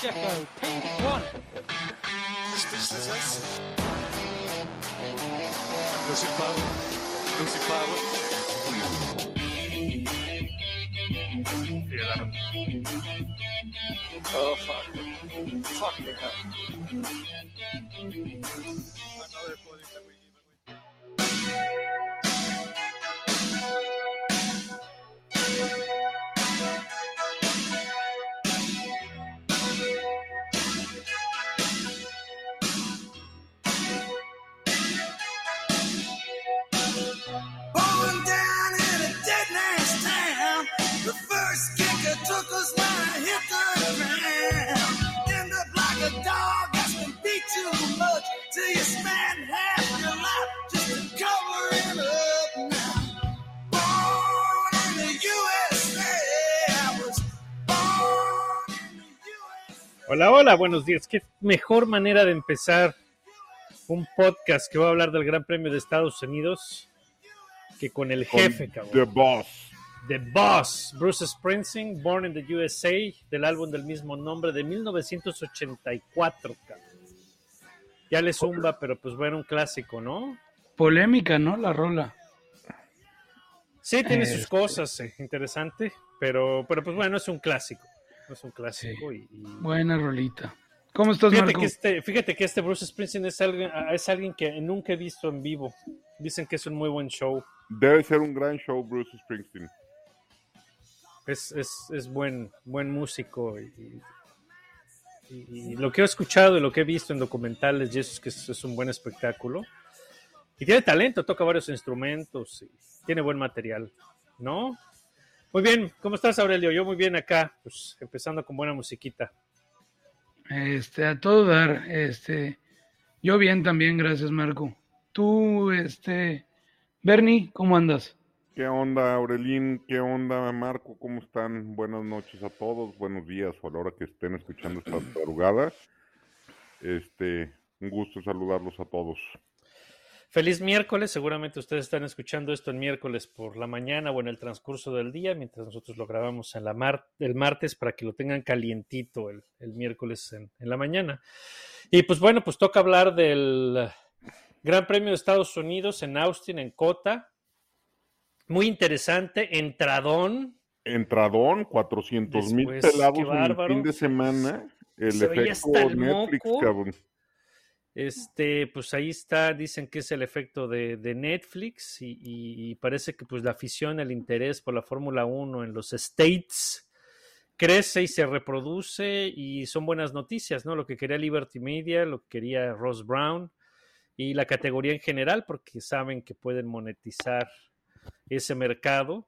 Gecko, P1. Lucy Power. Lucy Power. The 11. Oh, fuck. Fuck the cup. Another Hola, hola, buenos días. Qué mejor manera de empezar un podcast que va a hablar del Gran Premio de Estados Unidos que con el jefe, cabrón. The Boss. The Boss, Bruce Springsteen, Born in the USA, del álbum del mismo nombre de 1984, cabrón. Ya le zumba, pero pues bueno, un clásico, ¿no? Polémica, ¿no? La rola. Sí, tiene sus Este. cosas, eh, interesante, pero, pero pues bueno, es un clásico. Es un clásico y- y, Buena rolita. ¿Cómo estás, Fíjate Marco? que, este, fíjate que este Bruce Springsteen es alguien, es alguien que nunca he visto en vivo. Dicen que es un muy buen show. Debe ser un gran show, Bruce Springsteen. Es, es, es buen, buen músico. Y, y- y lo que he escuchado y lo que he visto en documentales, y eso es que es, es un buen espectáculo. Y tiene talento, toca varios instrumentos y tiene buen material, ¿no? Muy bien, ¿cómo estás, Aurelio? Yo muy bien acá, pues empezando con buena musiquita. Este, a todo dar, este, yo bien también, gracias, Marco. Tú, este, Bernie, ¿cómo andas? ¿Qué onda, Aurelín? ¿Qué onda, Marco? ¿Cómo están? Buenas noches a todos, buenos días o a la hora que estén escuchando esta madrugada. Este, un gusto saludarlos a todos. Feliz miércoles, seguramente ustedes están escuchando esto en miércoles por la mañana o en el transcurso del día, mientras nosotros lo grabamos en la mar el martes para que lo tengan calientito el, el miércoles en, en la mañana. Y pues bueno, pues toca hablar del Gran Premio de Estados Unidos en Austin, en Cota. Muy interesante, entradón. Entradón, 400 mil pelados en el fin de semana. El Se efecto el Netflix, moco. cabrón. Este, pues ahí está, dicen que es el efecto de, de Netflix y, parece que pues la afición, el interés por la Fórmula 1 en los States crece y se reproduce y son buenas noticias, ¿no? Lo que quería Liberty Media, lo que quería Ross Brown y la categoría en general porque saben que pueden monetizar ese mercado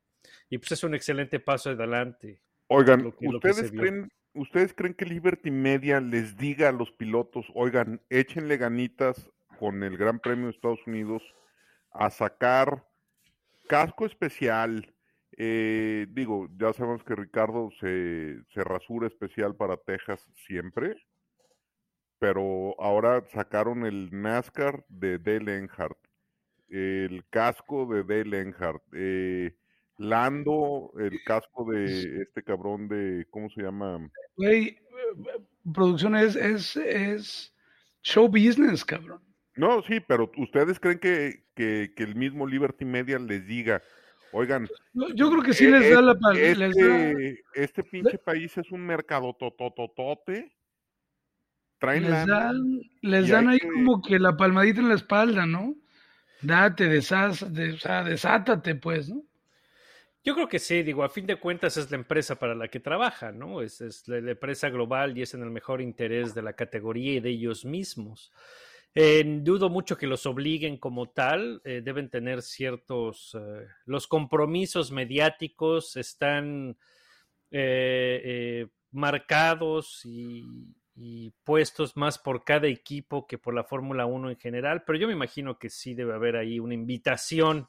y pues es un excelente paso adelante. Oigan, ¿ustedes creen, ¿ustedes creen que Liberty Media les diga a los pilotos, oigan, échenle ganitas con el Gran Premio de Estados Unidos a sacar casco especial? eh, digo, ya sabemos que Ricardo se, se rasura especial para Texas siempre, pero ahora sacaron el NASCAR de Dale Earnhardt, el casco de Dale Earnhardt, eh, Lando, el casco de este cabrón de, ¿cómo se llama? Güey, eh, producción es, es, es show business, cabrón. No, sí, pero ¿ustedes creen que, que, que el mismo Liberty Media les diga, oigan, Yo yo creo que sí e- les da la pal- les da- este, este pinche país es un mercado totototote, traen les lana, dan, les dan ahí que- como que la palmadita en la espalda, ¿no? Date, deshaz, de- o sea, desátate, pues, ¿no? Yo creo que sí, digo, a fin de cuentas es la empresa para la que trabaja, ¿no? Es, la, empresa global y es en el mejor interés de la categoría y de ellos mismos. Eh, dudo mucho que los obliguen como tal, eh, deben tener ciertos, eh, los compromisos mediáticos están marcados y, y puestos más por cada equipo que por la Fórmula 1 en general, pero yo me imagino que sí debe haber ahí una invitación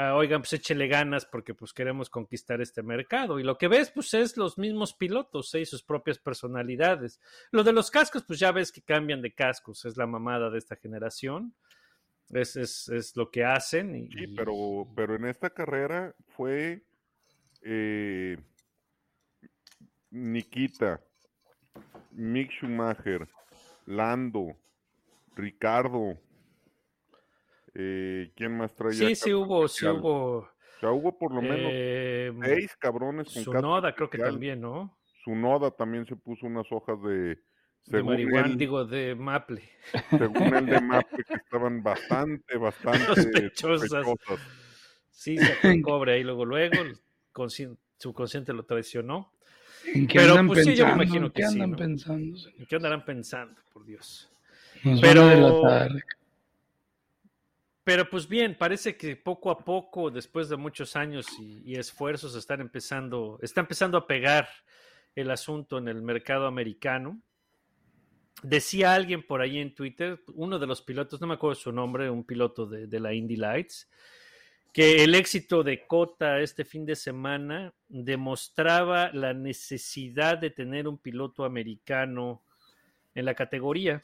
ah, oigan, pues échele ganas porque pues queremos conquistar este mercado. Y lo que ves, pues es los mismos pilotos ¿eh? y sus propias personalidades. Lo de los cascos, pues ya ves que cambian de cascos, es la mamada de esta generación. Es, es, es lo que hacen. Y, Sí, pero, pero en esta carrera fue eh, Nikita, Mick Schumacher, Lando, Ricardo. Eh, ¿Quién más traía? Sí, sí hubo, sí especial? hubo. O sea, hubo por lo menos eh, seis cabrones con casco Sunoda creo que también, ¿no? Sunoda también se puso unas hojas de, De según marihuana, él, digo, de Maple. según él de Maple, que estaban bastante, bastante Sospechosas. sospechosas. Sí, sacó el cobre ahí luego, luego, el conscien- subconsciente lo traicionó. ¿En qué Pero, andan pues, sí, yo me pensando? imagino ¿En que qué sí, andan ¿no? pensando? señor? ¿En qué andarán pensando, por Dios? Nos Pero- van a delatar. Pero pues bien, parece que poco a poco, después de muchos años y, esfuerzos, están empezando, está empezando a pegar el asunto en el mercado americano. Decía alguien por ahí en Twitter, uno de los pilotos, no me acuerdo su nombre, un piloto de, de la Indy Lights, que el éxito de Cota este fin de semana demostraba la necesidad de tener un piloto americano en la categoría.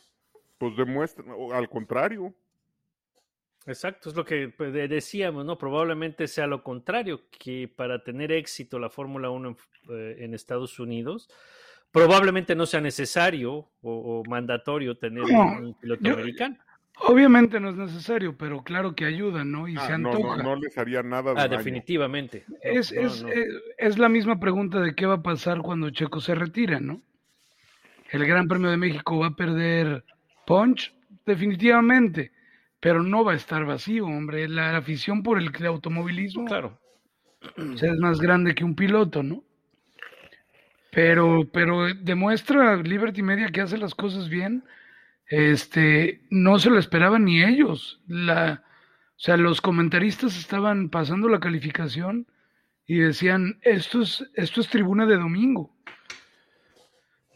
Pues demuestran, o al contrario, Exacto, es lo que de- decíamos, ¿no? Probablemente sea lo contrario, que para tener éxito la Fórmula 1 en, eh, en Estados Unidos, probablemente no sea necesario o, o mandatorio tener No, un, piloto yo- americano. Obviamente no es necesario, pero claro que ayuda, ¿no? Y ah, se antoja. no, no les haría nada de Ah, daño. definitivamente. No, Es, no, es, no. es- es la misma pregunta de qué va a pasar cuando Checo se retira, ¿no? El Gran Premio de México va a perder punch, definitivamente, pero no va a estar vacío, hombre. La afición por el automovilismo Claro. o sea, es más grande que un piloto, ¿no? Pero, pero demuestra Liberty Media que hace las cosas bien. Este, no se lo esperaban ni ellos. La, o sea, los comentaristas estaban pasando la calificación y decían, esto es, esto es tribuna de domingo.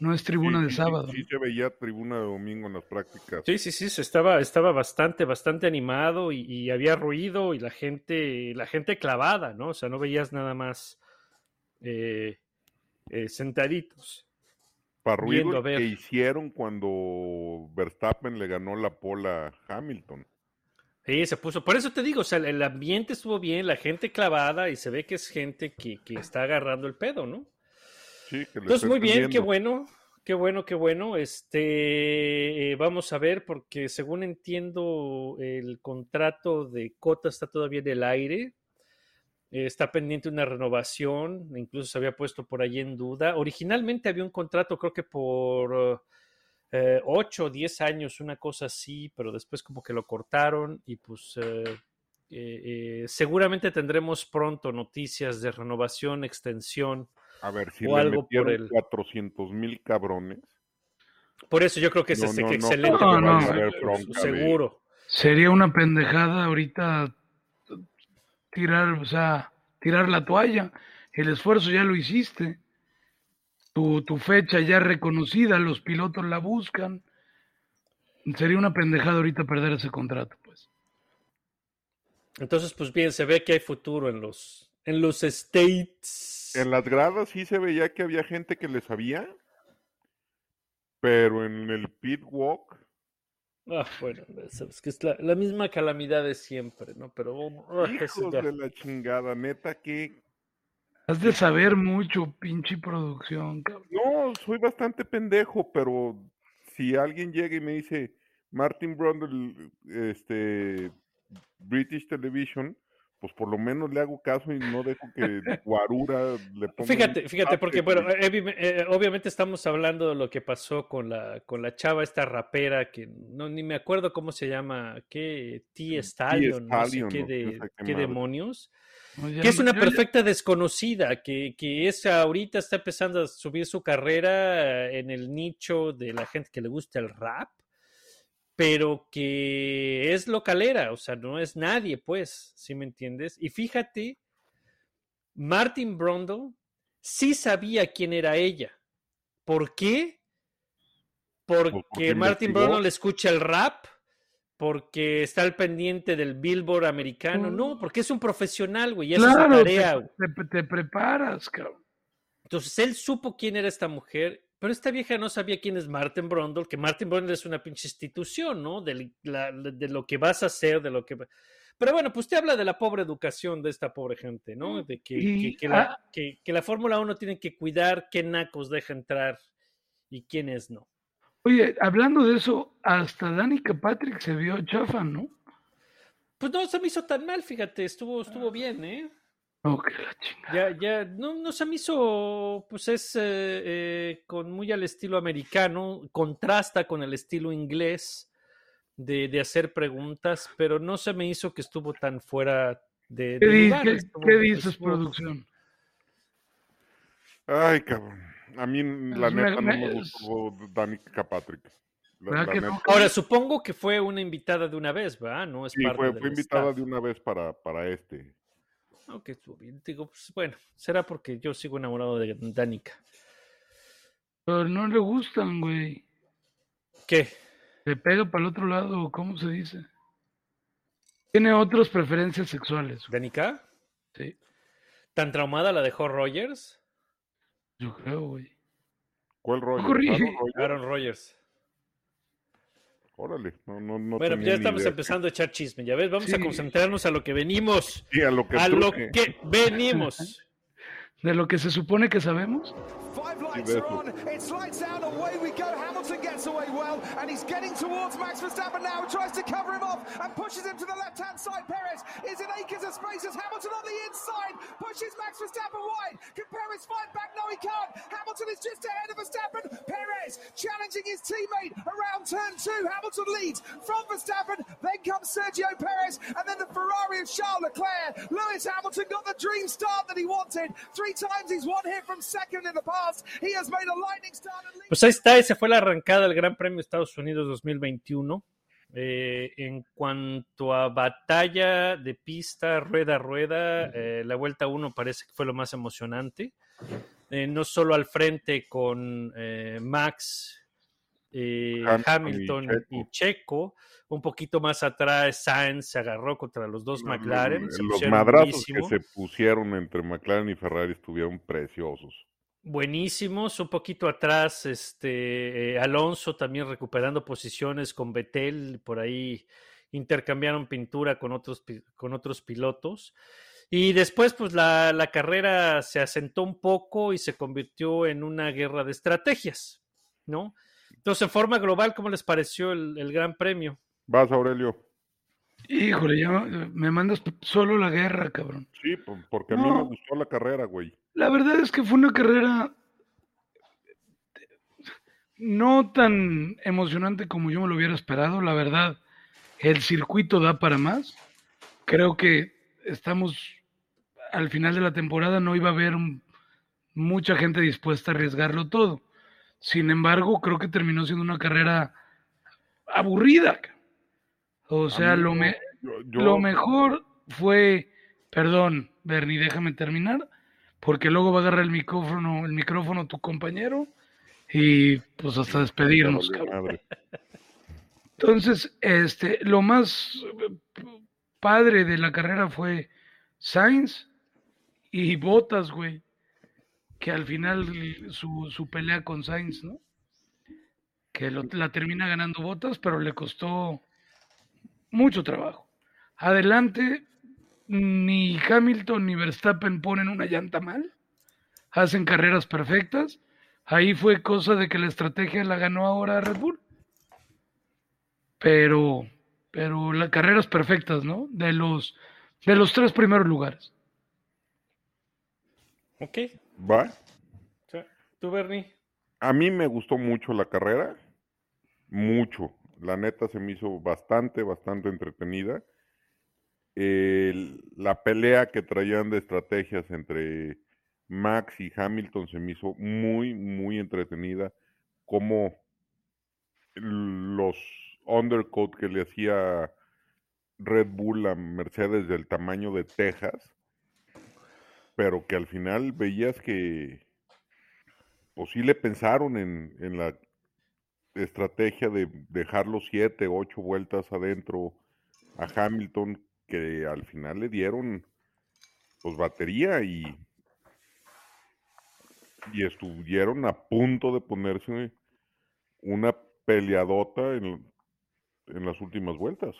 No es tribuna Sí, de sí, sábado. Sí, sí se veía tribuna de domingo en las prácticas. Sí, sí, sí, se estaba, estaba bastante, bastante animado y, y había ruido y la gente, la gente clavada, ¿no? O sea, no veías nada más eh, eh, sentaditos. Para ruido a ver. que hicieron cuando Verstappen le ganó la pola a Hamilton. Sí, se puso. Por eso te digo, o sea, el ambiente estuvo bien, la gente clavada y se ve que es gente que, que está agarrando el pedo, ¿no? Sí, que le Entonces, muy bien, qué bueno, qué bueno, qué bueno. Este, eh, vamos a ver, porque según entiendo, el contrato de Cota está todavía en el aire. Eh, está pendiente una renovación, incluso se había puesto por ahí en duda. Originalmente había un contrato, creo que por eh, 8 o 10 años, una cosa así, pero después como que lo cortaron y pues eh, seguramente tendremos pronto noticias de renovación, extensión. A ver, si o le algo por metieron el- 400 mil cabrones. Por eso yo creo que es No, este, no, que no excelente. seguro. Sería una pendejada ahorita tirar, o sea, tirar la toalla. El esfuerzo ya lo hiciste. Tu, tu fecha ya reconocida, los pilotos la buscan. Sería una pendejada ahorita perder ese contrato, pues. Entonces, pues bien, se ve que hay futuro en los, en los States. En las gradas sí se veía que había gente que le sabía, pero en el pit walk, Ah, bueno, sabes que es la, la misma calamidad de siempre, ¿no? Pero oh, hijos de la chingada, neta que Has de saber mucho, pinche producción, cabrón. no, soy bastante pendejo, pero si alguien llega y me dice Martin Brundle, este British Television, pues por lo menos le hago caso y no dejo que Guarura le ponga Fíjate, fíjate, porque bueno, evi- eh, obviamente estamos hablando de lo que pasó con la, con la chava esta rapera que no ni me acuerdo cómo se llama, qué T Stallion, no sé qué, no sé de, qué demonios. No, que es una perfecta desconocida, que, que es ahorita está empezando a subir su carrera eh, en el nicho de la gente que le gusta el rap, pero que es localera, o sea, no es nadie, pues, ¿sí me entiendes? Y fíjate, Martin Brundle sí sabía quién era ella. ¿Por qué? Porque, porque Martin investigó. Brundle escucha el rap, porque está al pendiente del Billboard americano. Mm. No, porque es un profesional, güey, esa es Claro, te, tarea. güey. te- te preparas, cabrón. Entonces él supo quién era esta mujer, pero esta vieja no sabía quién es Martin Brundle, que Martin Brundle es una pinche institución, ¿no? De, la- de lo que vas a hacer, de lo que... Pero bueno, pues te habla de la pobre educación de esta pobre gente, ¿no? De que, Y, que- que la, ah. que- que la Fórmula 1 tiene que cuidar qué nacos deja entrar y quiénes no. Oye, hablando de eso, hasta Danica Patrick se vio chafa, ¿no? Pues no se me hizo tan mal, fíjate, estuvo, estuvo bien, ¿eh? Oh, que la chingada. Ya, ya, no, no se me hizo, pues es eh, eh, con muy al estilo americano, contrasta con el estilo inglés de, de hacer preguntas, pero no se me hizo que estuvo tan fuera de, ¿Qué, de di- lugar, qué- qué dices, estuvo- producción? Ay, cabrón. A mí, la Pues me- neta, no me- gustó Danica Patrick. La- ¿Verdad la que no? neta. Ahora, supongo que fue una invitada de una vez, ¿verdad? No es Sí, parte fue, fue invitada staff. de una vez para, para este. Ok, estuvo bien. Digo, pues bueno, será porque yo sigo enamorado de Danica. Pero no le gustan, güey. ¿Qué? Le pega para el otro lado, ¿cómo se dice? Tiene otras preferencias sexuales. güey. ¿Danica? Sí, ¿Tan traumada la dejó Rogers? yo creo, güey. ¿Cuál? Corrí. ¿Aaron Rodgers? Aaron Rogers. Órale, no, no, no bueno, tenía ya estamos idea. empezando a echar chisme, ya ves, vamos a concentrarnos a lo que venimos. Sí, a lo que A lo que venimos. De lo que se supone que sabemos. Five lights are on. It's lights out. Away we go. Hamilton gets away well, and he's getting towards Max Verstappen now. Tries to cover him off and pushes him to the left-hand side. Perez is in acres of space as Hamilton on the inside pushes Max Verstappen wide. Can Perez fight back? No, he can't. Hamilton is just ahead of Verstappen. Perez challenging his teammate around turn two. Hamilton leads from Verstappen. Then comes Sergio Perez, and then the Ferrari of Charles Leclerc. Lewis Hamilton got the dream start that he wanted. Three times he's won here from second in the past. He has made a lightning start and leads. Pues ahí está, esa fue la arrancada del Gran Premio de Estados Unidos 2021. Eh, en cuanto a batalla de pista, rueda a rueda, eh, la vuelta 1 parece que fue lo más emocionante. Eh, no solo al frente con eh, Max, eh, Hamilton y Checo. un poquito más atrás Sainz se agarró contra los dos McLaren. se Los madrazos buenísimo. que se pusieron entre McLaren y Ferrari estuvieron preciosos. buenísimos. Un poquito atrás, este eh, Alonso también recuperando posiciones con Betel, por ahí intercambiaron pintura con otros, con otros pilotos. Y después, pues la, la carrera se asentó un poco y se convirtió en una guerra de estrategias, ¿no? Entonces, en forma global, ¿cómo les pareció el, el Gran Premio? Vas, Aurelio. Híjole, ya me mandas solo la guerra, cabrón. Sí, po- porque a mí No. me gustó la carrera, güey. La verdad es que fue una carrera no tan emocionante como yo me lo hubiera esperado. La verdad, el circuito da para más. Creo que estamos al final de la temporada, no iba a haber mucha gente dispuesta a arriesgarlo todo. Sin embargo, creo que terminó siendo una carrera aburrida. O sea, lo, me- Yo- yo- lo mejor fue, perdón, Bernie, déjame terminar, porque luego va a agarrar el micrófono, el micrófono tu compañero y pues hasta despedirnos. Cabrón. Entonces, este, lo más padre de la carrera fue Sainz y Bottas, güey, que al final su, su pelea con Sainz, ¿no? Que la termina ganando Bottas, pero le costó mucho trabajo. Adelante, ni Hamilton ni Verstappen ponen una llanta mal, hacen carreras perfectas. Ahí fue cosa de que la estrategia la ganó ahora Red Bull pero pero las carreras perfectas, ¿no? De los de los tres primeros lugares. Ok. Va. Sí. ¿Tú, Bernie? A mí me gustó mucho la carrera, mucho. La neta se me hizo bastante, bastante entretenida. La pelea que traían de estrategias entre Max y Hamilton se me hizo muy, muy entretenida. Como los undercut que le hacía Red Bull a Mercedes del tamaño de Texas, pero que al final veías que pues sí le pensaron en, en la estrategia de dejarlo siete, ocho vueltas adentro a Hamilton, que al final le dieron pues batería y, y estuvieron a punto de ponerse una peleadota en, en las últimas vueltas.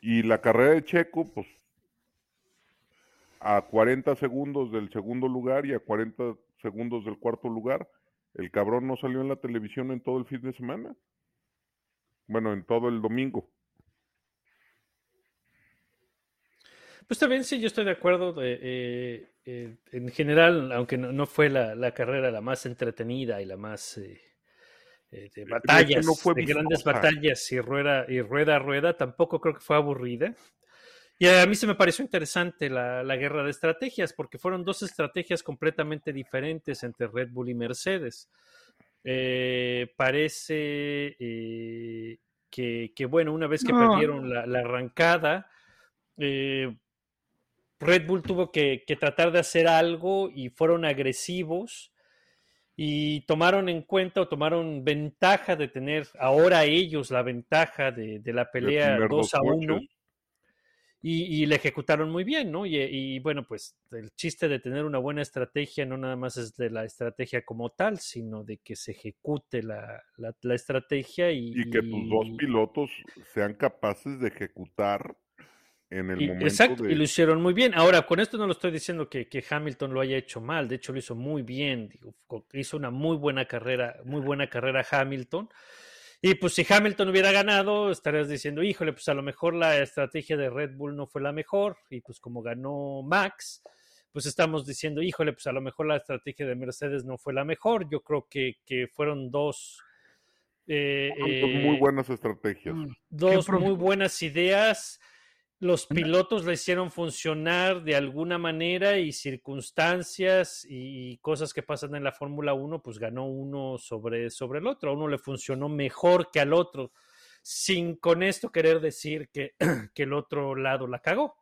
Y la carrera de Checo, pues a 40 segundos del segundo lugar y a 40 segundos del cuarto lugar. El cabrón no salió en la televisión en todo el fin de semana. Bueno, en todo el domingo. Pues también sí, yo estoy de acuerdo. de, eh, eh, en general, aunque no, no fue la, la carrera la más entretenida y la más eh, eh, de batallas, no fue de grandes batallas y rueda, y rueda a rueda, tampoco creo que fue aburrida. Y a mí se me pareció interesante la, la guerra de estrategias, porque fueron dos estrategias completamente diferentes entre Red Bull y Mercedes. Eh, parece eh, que, que, bueno, una vez que No. perdieron la, la arrancada, eh, Red Bull tuvo que, que tratar de hacer algo y fueron agresivos y tomaron en cuenta o tomaron ventaja de tener ahora ellos la ventaja de, de la pelea tener 2 dos a 1 coches. Y, y la ejecutaron muy bien, ¿no? Y, y, bueno, pues el chiste de tener una buena estrategia no nada más es de la estrategia como tal, sino de que se ejecute la, la, la estrategia y, Y que tus dos pilotos sean capaces de ejecutar en el y- momento exacto, de... y lo hicieron muy bien. Ahora, con esto no lo estoy diciendo que, que Hamilton lo haya hecho mal, de hecho lo hizo muy bien, digo, hizo una muy buena carrera, muy buena carrera Hamilton. Y pues si Hamilton hubiera ganado, estarías diciendo, híjole, pues a lo mejor la estrategia de Red Bull no fue la mejor, y pues como ganó Max, pues estamos diciendo, híjole, pues a lo mejor la estrategia de Mercedes no fue la mejor. Yo creo que, que fueron dos... eh, muy eh, buenas estrategias. Mm. dos muy buenas ideas. Los pilotos la hicieron funcionar de alguna manera y circunstancias y cosas que pasan en la Fórmula 1, pues ganó uno sobre, sobre el otro. A uno le funcionó mejor que al otro, sin con esto querer decir que, que el otro lado la cagó.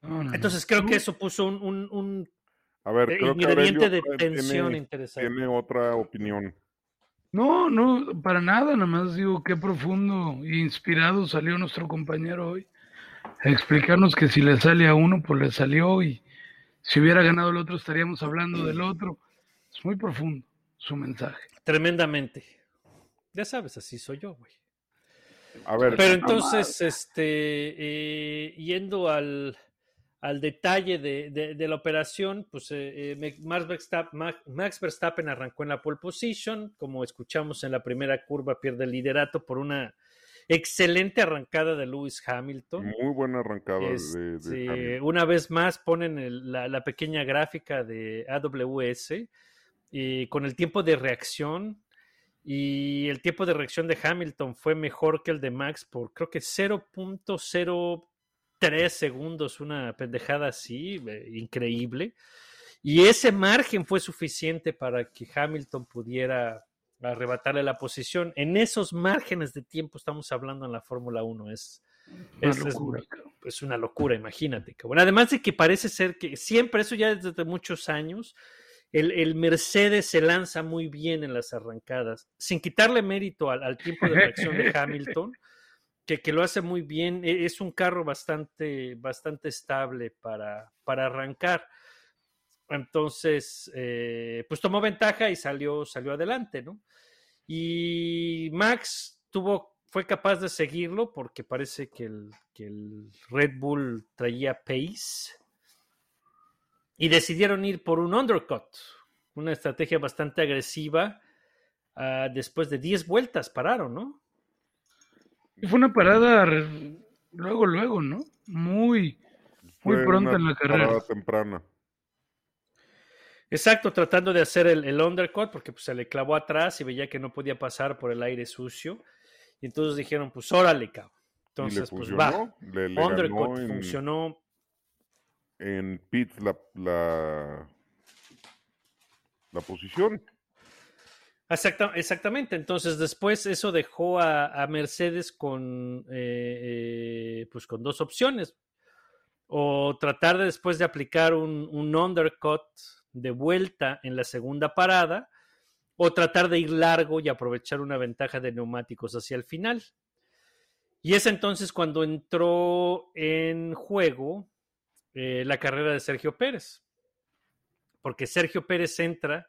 No, no, no. Entonces creo que eso puso un, un- un A ver, creo que ingrediente de Aurelio tiene- tensión interesante. tiene otra opinión. No, no, para nada, nada más digo qué profundo e inspirado salió nuestro compañero hoy. A explicarnos que si le sale a uno, pues le salió y si hubiera ganado el otro estaríamos hablando del otro. Es muy profundo su mensaje. Tremendamente. Ya sabes, así soy yo, güey. A ver, Pero entonces, este, eh, yendo al, al detalle de, de- de la operación, pues eh, eh, Max, Verstappen, Ma- Max Verstappen arrancó en la pole position, como escuchamos en la primera curva, pierde el liderato por una excelente arrancada de Lewis Hamilton. muy buena arrancada de, de Este, una vez más ponen el- la, la pequeña gráfica de AWS y con el tiempo de reacción y el tiempo de reacción de Hamilton fue mejor que el de Max por creo que 0.03 segundos, una pendejada así, eh, increíble. Y ese margen fue suficiente para que Hamilton pudiera arrebatarle la posición. En esos márgenes de tiempo estamos hablando en la Fórmula 1. Es, Una es- locura, es una locura, imagínate. cabrón. Además de que parece ser que siempre, eso ya desde muchos años, el, el Mercedes se lanza muy bien en las arrancadas, sin quitarle mérito al, al tiempo de reacción de Hamilton, que, que lo hace muy bien. E- Es un carro bastante, bastante estable para, para arrancar. Entonces, eh, pues tomó ventaja y salió, salió adelante, ¿no? Y Max tuvo, fue capaz de seguirlo porque parece que el, que el Red Bull traía pace y decidieron ir por un undercut, una estrategia bastante agresiva. Ah, después de 10 vueltas pararon, ¿no? Y Fue una parada luego, luego, ¿no? Muy, muy Fue pronto una en la carrera. parada temprana. Exacto, tratando de hacer el, el undercut porque pues, se le clavó atrás y veía que no podía pasar por el aire sucio. Y entonces dijeron, pues órale, cabrón. y le Entonces, pues va. Le, le Undercut ganó en, funcionó en pits la, la, la posición. Exacta- exactamente. Entonces, después eso dejó a, Mercedes con, eh, eh, pues con dos opciones. O tratar de después de aplicar un, un undercut de vuelta en la segunda parada, o tratar de ir largo y aprovechar una ventaja de neumáticos hacia el final. Y es entonces cuando entró en juego eh, la carrera de Sergio Pérez. Porque Sergio Pérez entra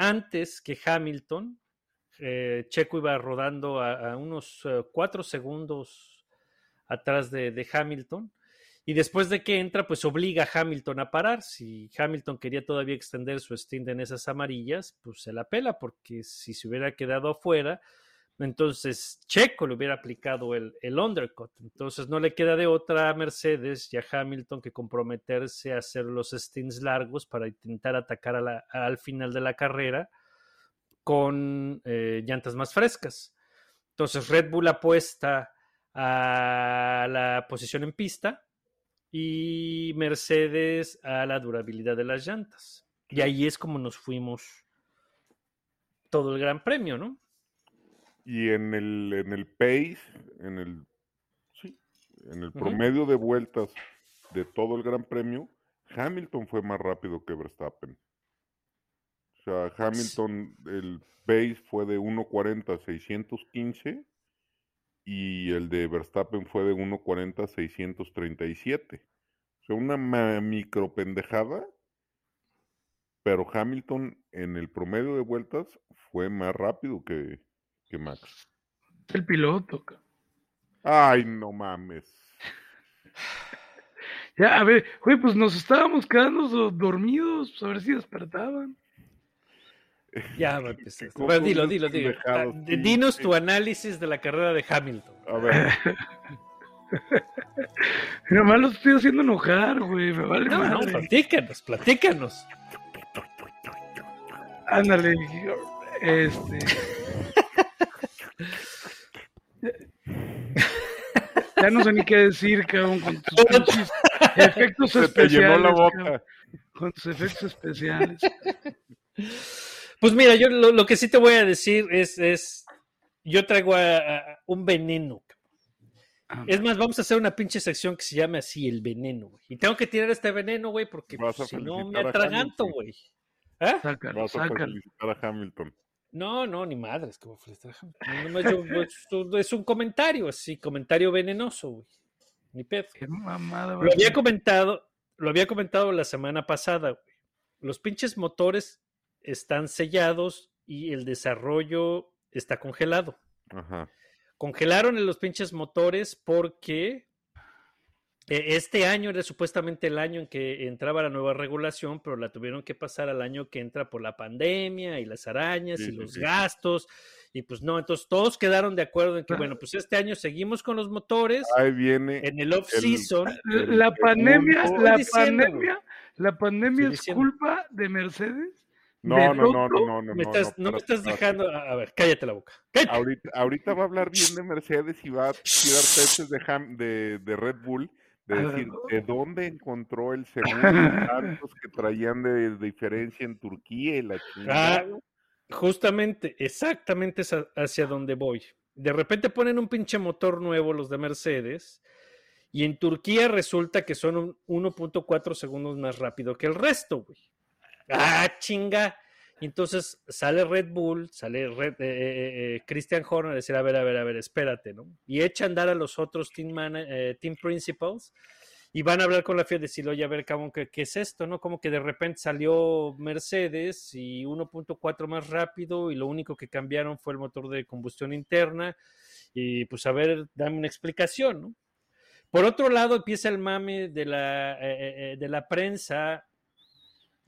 antes que Hamilton. Eh, Checo iba rodando a, unos eh, cuatro segundos atrás de, de Hamilton. Y después de que entra, pues obliga a Hamilton a parar. Si Hamilton quería todavía extender su stint en esas amarillas, pues se la pela, porque si se hubiera quedado afuera, entonces Checo le hubiera aplicado el, el undercut. Entonces no le queda de otra a Mercedes y a Hamilton que comprometerse a hacer los stints largos para intentar atacar al final de la carrera con eh, llantas más frescas. Entonces Red Bull apuesta a la posición en pista y Mercedes a la durabilidad de las llantas. Y ahí es como nos fuimos todo el Gran Premio, ¿no? Y en el, en el pace, en el, sí, en el promedio de vueltas de todo el Gran Premio, Hamilton fue más rápido que Verstappen. O sea, Hamilton, el pace fue de 1.40 a 615 y el de Verstappen fue de 1.40 a 637. O sea, una ma- micro pendejada, pero Hamilton en el promedio de vueltas fue más rápido que, que Max. El piloto. cabrón. Ay, no mames. Ya, a ver, güey, pues nos estábamos quedando do- dormidos, pues a ver si despertaban. Ya va a empezar. Qué Bueno, dilo, dilo, dilo. Ah, Dinos tu análisis de la carrera de Hamilton. A ver, Nomás los estoy haciendo enojar, güey, me vale No, no, platícanos, platícanos. Ándale, este. Ya no sé ni qué decir, cabrón, con tus pinches efectos se te especiales. llenó la cabrón, boca. con tus efectos especiales. Pues mira, yo lo, lo que sí te voy a decir es, es yo traigo a- a- un veneno. Ah, Es más, vamos a hacer una pinche sección que se llame así, el veneno, güey. Y tengo que tirar este veneno, güey, porque Vas pues, si no me a atraganto, Hamilton. güey. ¿Ah? Sácalo, Vas a sácalo. felicitar a Hamilton. No, no, ni madres, yo- es, un- es un comentario así, comentario venenoso, güey. Ni pedo. Qué mamada, Lo había comentado, lo había comentado la semana pasada, güey. Los pinches motores están sellados y el desarrollo está congelado. Ajá. Congelaron en los pinches motores porque este año era supuestamente el año en que entraba la nueva regulación, pero la tuvieron que pasar al año que entra por la pandemia y las arañas Sí, y los sí. gastos. Y pues no, entonces todos quedaron de acuerdo en que, bueno, pues este año seguimos con los motores Ahí viene. en el off-season. La pandemia, la pandemia, la pandemia es diciendo. culpa de Mercedes. No, de no, no, no, no, no. me estás, no, me espérate, estás espérate. dejando. A a ver, cállate la boca. ¡Cállate! Ahorita, ahorita va a hablar bien de Mercedes y va a tirar peces de, Ham- de, de Red Bull, de decir. ¿de dónde encontró el segundo tantos que traían de, de diferencia en Turquía y la chingada? Ah, justamente, exactamente es hacia donde voy. De repente ponen un pinche motor nuevo los de Mercedes y en Turquía resulta que son un 1.4 segundos más rápido que el resto, güey. Ah, chinga. Entonces sale Red Bull, sale Red, eh, eh, eh, Christian Horner a decir, a ver, a ver, a ver, espérate, ¿no? Y echa a andar a los otros team, team principals y van a hablar con la FIA y oye, a ver, ¿qué, qué es esto? ¿No? Como que de repente salió Mercedes y 1.4 más rápido y lo único que cambiaron fue el motor de combustión interna y pues a ver, dame una explicación, ¿no? Por otro lado, empieza el mame de la, de la prensa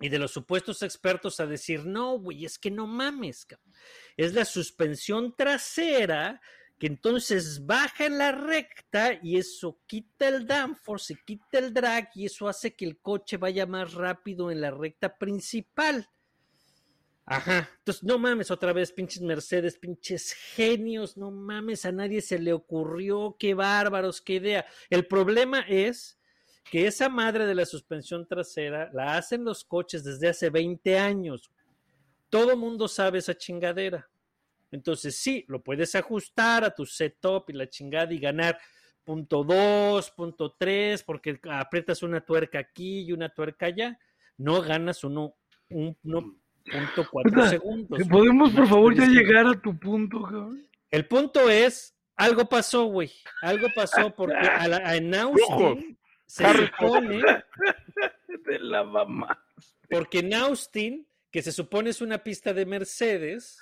y de los supuestos expertos a decir, no, güey, es que no mames, cabrón. es la suspensión trasera que entonces baja en la recta y eso quita el downforce, quita el drag y eso hace que el coche vaya más rápido en la recta principal. Ajá, entonces no mames otra vez, pinches Mercedes, pinches genios, no mames, a nadie se le ocurrió, qué bárbaros, qué idea. El problema es que esa madre de la suspensión trasera la hacen los coches desde hace 20 años. Todo mundo sabe esa chingadera. Entonces sí, lo puedes ajustar a tu setup y la chingada y ganar punto 2, punto 3, porque aprietas una tuerca aquí y una tuerca allá. No ganas uno, un, uno punto cuatro Oiga, segundos. ¿Podemos, por favor, ya llegar a tu punto, cabrón? El punto es, algo pasó, güey. Algo pasó porque a, la, a en Austin se supone, De la mamá. porque en Austin, que se supone es una pista de Mercedes,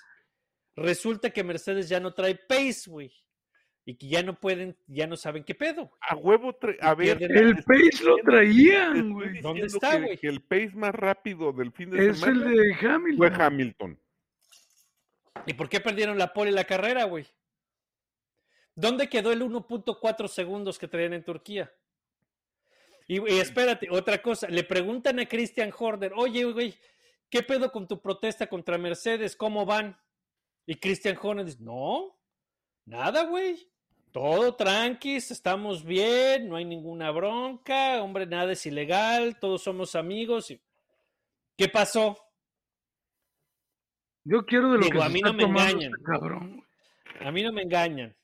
resulta que Mercedes ya no trae pace, güey. y que ya no pueden, ya no saben qué pedo. güey. A huevo, a ver. El pace lo traían, güey. ¿Dónde está, que- güey? Que el pace más rápido del fin de Es el semana de fue Hamilton. Hamilton. ¿Y por qué perdieron la pole y la carrera, güey? ¿Dónde quedó el 1.4 segundos que traían en Turquía? Y, y espérate, otra cosa, le preguntan a Christian Horner, oye, güey, ¿qué pedo con tu protesta contra Mercedes? ¿Cómo van? Y Christian Horner dice, no, nada, güey. Todo tranquis, estamos bien, no hay ninguna bronca, hombre, nada es ilegal, todos somos amigos. ¿Qué pasó? Yo quiero de lo Digo, que a se mí no me engañan. este cabrón. A mí no me engañan.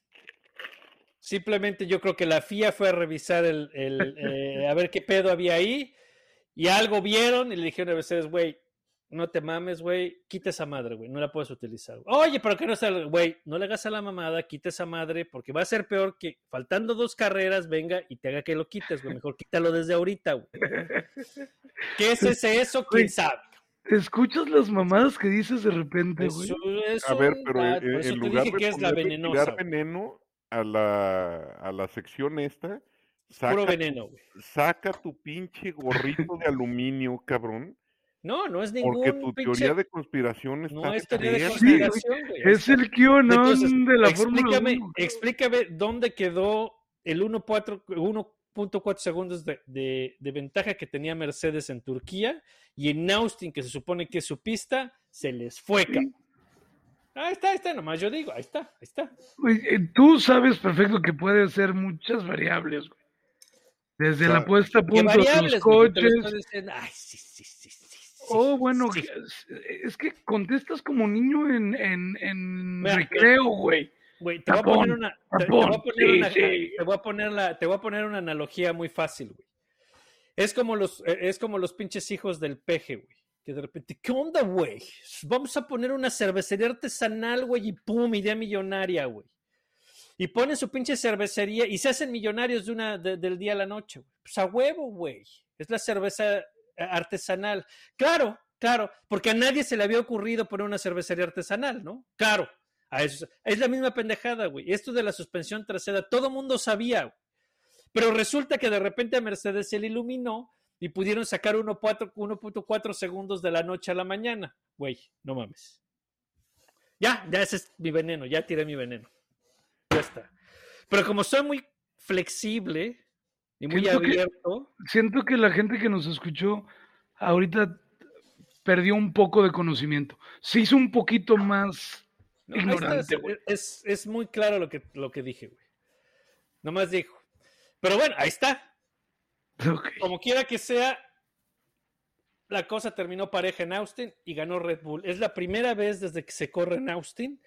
Simplemente yo creo que la FIA fue a revisar el, el, eh, a ver qué pedo había ahí y algo vieron y le dijeron a Mercedes, güey, no te mames, güey, quita esa madre, güey, no la puedes utilizar. Oye, pero que no está, güey, no le hagas a la mamada, quita esa madre porque va a ser peor que faltando dos carreras venga y te haga que lo quites, güey, mejor quítalo desde ahorita, güey. ¿Qué es ese eso? ¿Quién sabe? ¿Escuchas las mamadas que dices de repente, güey? Eso es A ver, pero en te lugar dije de que es la ponerle venenosa. veneno a la, a la sección esta, saca, Puro veneno, güey. saca tu pinche gorrito de aluminio, cabrón, No, no es ningún porque tu pinche- teoría de conspiración está No es teoría de conspiración, güey. Es el QAnon de la Fórmula explícame, 1. explícame dónde quedó el 1.4 1.4 segundos de, de- de ventaja que tenía Mercedes en Turquía y en Austin, que se supone que es su pista, se les fue. cabrón. Ahí está, ahí está, nomás yo digo, ahí está, ahí está. Eh, Tú sabes perfecto que puede ser muchas variables, güey. Desde la puesta a ¿Qué punto de los lo coches. Ay, sí, sí, sí, sí, sí, Oh, bueno, es, es que contestas como niño en, en, en Mira, recreo, güey. Güey, te voy a Tapón, poner una, te, te voy a poner sí, una, sí. te voy a poner la, te voy a poner una analogía muy fácil, güey. Es como los, eh, es como los pinches hijos del peje, güey. Que de repente, ¿qué onda, güey? Vamos a poner una cervecería artesanal, güey, y pum, idea millonaria, güey. Y ponen su pinche cervecería y se hacen millonarios de una, de- del día a la noche, güey. Pues a huevo, güey. Es la cerveza eh, artesanal. Claro, claro, porque a nadie se le había ocurrido poner una cervecería artesanal, ¿no? Claro. Es la misma pendejada, güey. Esto de la suspensión trasera, todo mundo sabía, güey. Pero resulta que de repente a Mercedes se le iluminó y pudieron sacar 1.4 1.4 segundos de la noche a la mañana. Güey, no mames. Ya, ya ese es mi veneno, ya tiré mi veneno. Ya está. Pero como soy muy flexible y muy Siento que- abierto, Siento que la gente que nos escuchó ahorita perdió un poco de conocimiento. Se hizo un poquito más No, ahí está, ignorante, es- güey. es, es muy claro lo que, lo que dije, güey. Nomás dijo. Pero bueno, ahí está. Como quiera que sea, la cosa terminó pareja en Austin y ganó Red Bull. Es la primera vez desde que se corre en Austin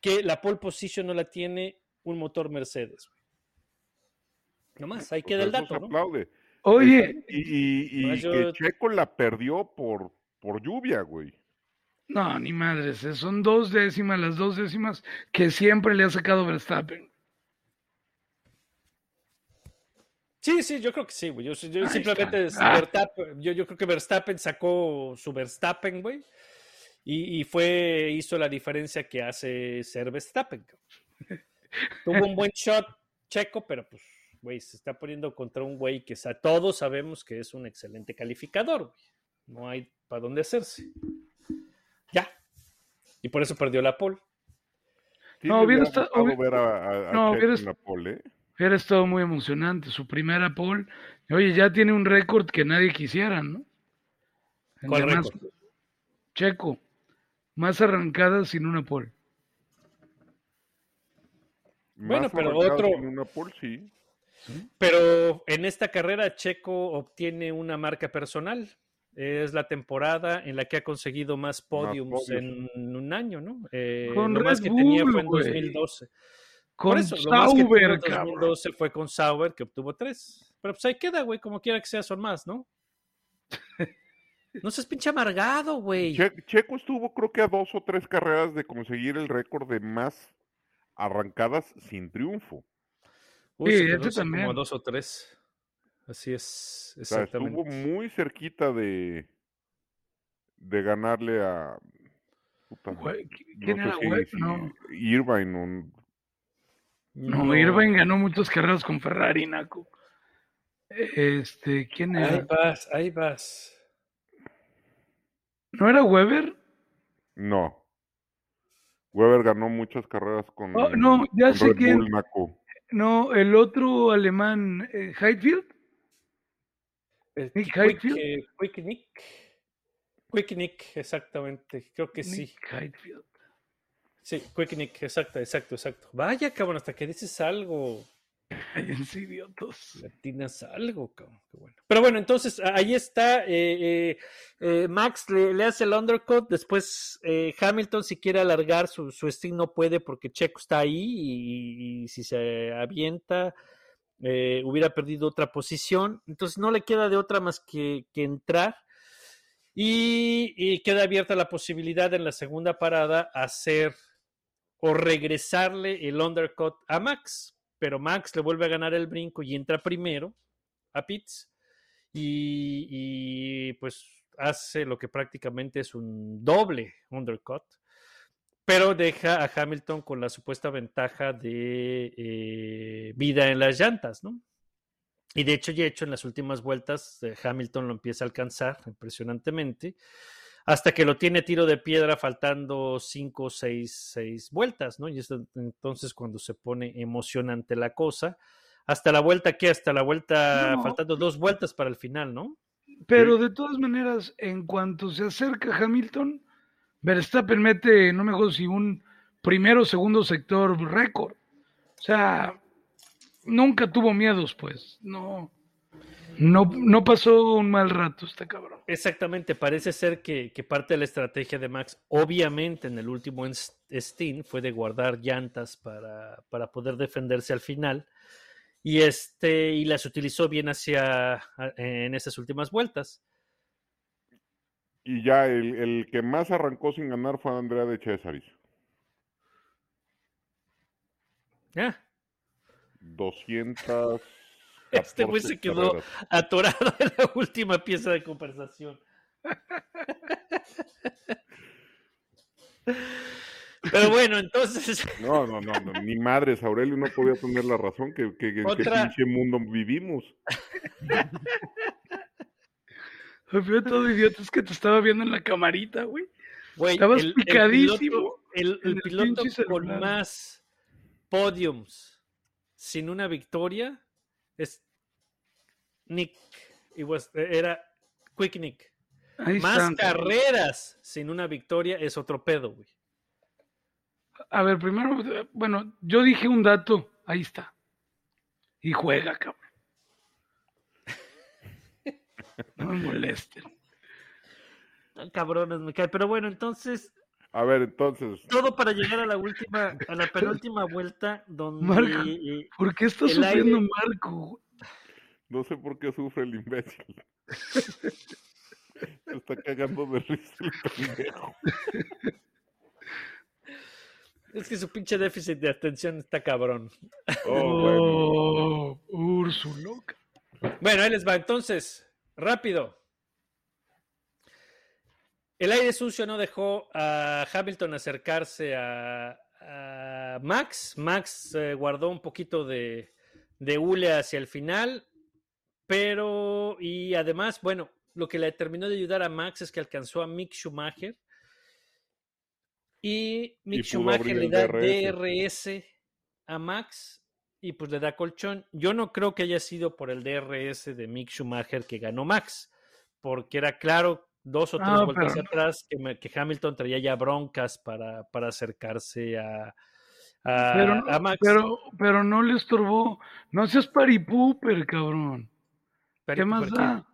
que la pole position no la tiene un motor Mercedes. Nomás, ahí Pues queda el eso se dato, ¿no? Oye, Y, y- y Nomás yo- que Checo la perdió por, por lluvia, güey. no, ni madres, eh, son dos décimas, las dos décimas que siempre le ha sacado Verstappen. Sí, sí, yo creo que sí, güey. Yo, simplemente. Ah. Verstappen- yo, yo creo que Verstappen sacó su Verstappen, güey. Y, y fue, hizo la diferencia que hace ser Verstappen. Tuvo un buen shot checo, pero pues, güey, se está poniendo contra un güey que sa- todos sabemos que es un excelente calificador, güey. No hay para dónde hacerse. Ya. Y por eso perdió la pole. No, hubiera estado- a, a- a no, hubiera en la pole, ¿eh? Hubiera estado muy emocionante, su primera pole. Oye, ya tiene un récord que nadie quisiera, ¿no? El ¿Cuál de más- récord? Checo, más arrancadas sin una pole. Bueno, Más pero otro- una pole, sí. Pero en esta carrera Checo obtiene una marca personal. Es la temporada en la que ha conseguido más podiums podios. en un año, ¿no? Eh, Con lo más Red que tenía fue en güey. 2012. Con Por eso, lo más que tuvo Sauber, en cabrón. 2012 fue con Sauber, que obtuvo tres. Pero pues ahí queda, güey, como quiera que sea, son más, ¿no? No seas pinche amargado, güey. Che- Checo estuvo creo que a dos o tres carreras de conseguir el récord de más arrancadas sin triunfo. Uy, Sí, así también. como dos o tres. Así es, O sea, estuvo exactamente. muy cerquita de, de ganarle a... puta, Güey, ¿Quién sé era si- güey? si No. Irvine No, Irvine ganó muchas carreras con Ferrari, Naco. Este, ¿quién Ahí era? vas, ahí vas. ¿No era Weber? No. Weber ganó muchas carreras con, Oh, no, ya con sé Red quién. Bull, Naco. No, el otro alemán, eh, Heidfeld. El Nick Quick, eh, Quick Nick. Quick Nick, exactamente. Creo que sí. Nick Heidfeld. Sí, Quick Nick, exacto, exacto, exacto. Vaya, cabrón, hasta que dices algo. Cállense, idiotas. Latinas algo, cabrón. Qué bueno. Pero bueno, entonces ahí está. eh, eh, eh, Max le, le hace el undercut. Después Hamilton, si quiere alargar su, su stint, no puede porque Checo está ahí. Y, y si se avienta, hubiera perdido otra posición. Entonces no le queda de otra más que, que entrar. Y, y queda abierta la posibilidad en la segunda parada hacer o regresarle el undercut a Max. Pero Max le vuelve a ganar el brinco y entra primero a Pitts. Y, pues hace lo que prácticamente es un doble undercut. Pero deja a Hamilton con la supuesta ventaja de eh, vida en las llantas, ¿no? Y de hecho, ya hecho en las últimas vueltas, eh, Hamilton lo empieza a alcanzar impresionantemente, hasta que lo tiene tiro de piedra faltando cinco o seis, seis vueltas, ¿no? Y es entonces cuando se pone emocionante la cosa. Hasta la vuelta, ¿qué? Hasta la vuelta, No. faltando dos vueltas para el final, ¿no? Pero de todas maneras, en cuanto se acerca Hamilton, Verstappen mete, no me acuerdo si un primero o segundo sector récord. O sea, nunca tuvo miedos, pues. No, no, no pasó un mal rato este cabrón. Exactamente, parece ser que, que parte de la estrategia de Max, obviamente en el último stint, fue de guardar llantas para, para poder defenderse al final. Y este, y las utilizó bien hacia en esas últimas vueltas. Y ya el, el que más arrancó sin ganar fue Andrea de Cesaris. Ya, 200. Este güey se quedó atorado en la última pieza de conversación. Pero bueno, entonces, No, no, no, no, ni madres, Aurelio no podía tener la razón que, que, que en qué pinche mundo vivimos. Fui todo idiota, es que te estaba viendo en la camarita, güey. güey, Estabas el, el picadísimo piloto, el- piloto con celular. más podiums sin una victoria es Nick. It was- era Quick Nick. Ahí Más están. carreras sin una victoria es otro pedo, güey. A ver, primero, eh, bueno, yo dije un dato, ahí está. Y juega, cabrón. No me molesten. Cabrones me cae. Pero bueno, entonces, A ver, entonces, todo para llegar a la última, a la penúltima vuelta, donde Marco. eh, ¿Por qué está sufriendo aire- Marco? no sé por qué sufre el imbécil. Se está cagando de risa el pendejo. es que su pinche déficit de atención está cabrón. Oh, bueno. Oh, Úrsulo. Bueno, ahí les va. Entonces, rápido. El aire sucio no dejó a Hamilton acercarse a, a Max. Max eh, guardó un poquito de, de hule hacia el final, pero y además, bueno, lo que le terminó de ayudar a Max es que alcanzó a Mick Schumacher y Mick Schumacher le da DRS. DRS a Max y pues le da colchón. Yo no creo que haya sido por el DRS de Mick Schumacher que ganó Max, porque era claro dos o tres Ah, vueltas pero- atrás que, me- que Hamilton traía ya broncas para, para acercarse a, a, Pero, a Max. pero, pero no le estorbó. No seas paripúper, cabrón. ¿Qué más da?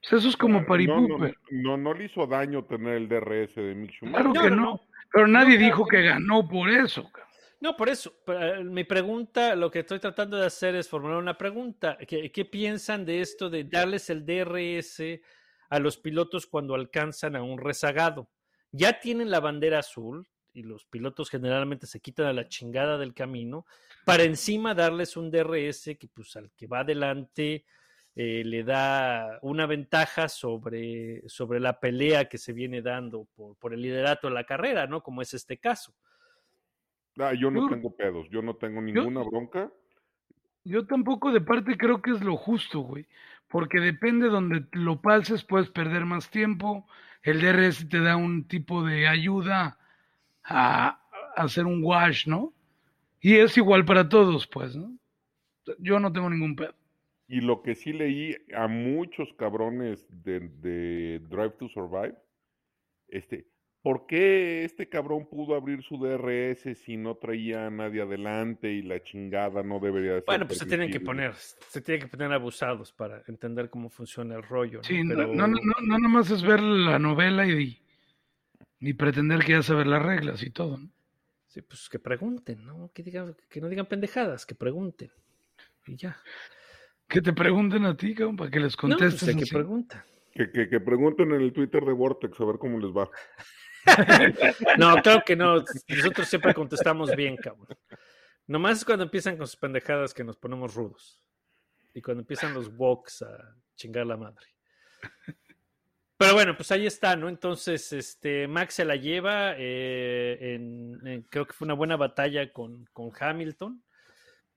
Pues eso es como No, no, paripúper. no, no le hizo daño tener el DRS de Mick Schumacher. Claro No, que no. Pero nadie No, dijo que ganó por eso. cabrón. No, por eso. eh, Mi pregunta, lo que estoy tratando de hacer es formular una pregunta. ¿Qué, qué piensan de esto de darles el DRS a los pilotos cuando alcanzan a un rezagado? Ya tienen la bandera azul y los pilotos generalmente se quitan a la chingada del camino para encima darles un DRS que pues al que va adelante eh, le da una ventaja sobre, sobre la pelea que se viene dando por, por el liderato de la carrera, ¿no? Como es este caso. Ah, yo no Yo- tengo pedos, yo no tengo ninguna bronca. Yo tampoco de parte creo que es lo justo, güey. Porque depende donde lo pases, puedes perder más tiempo. El DRS te da un tipo de ayuda a, hacer un wash, ¿no? Y es igual para todos, pues, ¿no? Yo no tengo ningún pedo. Y lo que sí leí a muchos cabrones de, de Drive to Survive, este, ¿por qué este cabrón pudo abrir su DRS si no traía a nadie adelante y la chingada no debería de ser Bueno, pues se tienen que poner, se tienen que poner abusados para entender cómo funciona el rollo. ¿no? Sí, no, Pero- no, no, no, no nada más es ver la novela y, y pretender que ya saber las reglas y todo, ¿no? Sí, pues que pregunten, ¿no? Que, digan, que no digan pendejadas, que pregunten. Y ya. Que te pregunten a ti, cabrón, para que les No, pues contestes. que preguntan. Que, que, que pregunten en el Twitter de Vortex a ver cómo les va. No, claro que no. Nosotros siempre contestamos bien, cabrón. Nomás es cuando empiezan con sus pendejadas que nos ponemos rudos. Y cuando empiezan los walks a chingar la madre. Pero bueno, pues ahí está, ¿no? Entonces, este, Max se la lleva. eh, en- creo que fue una buena batalla con, con Hamilton.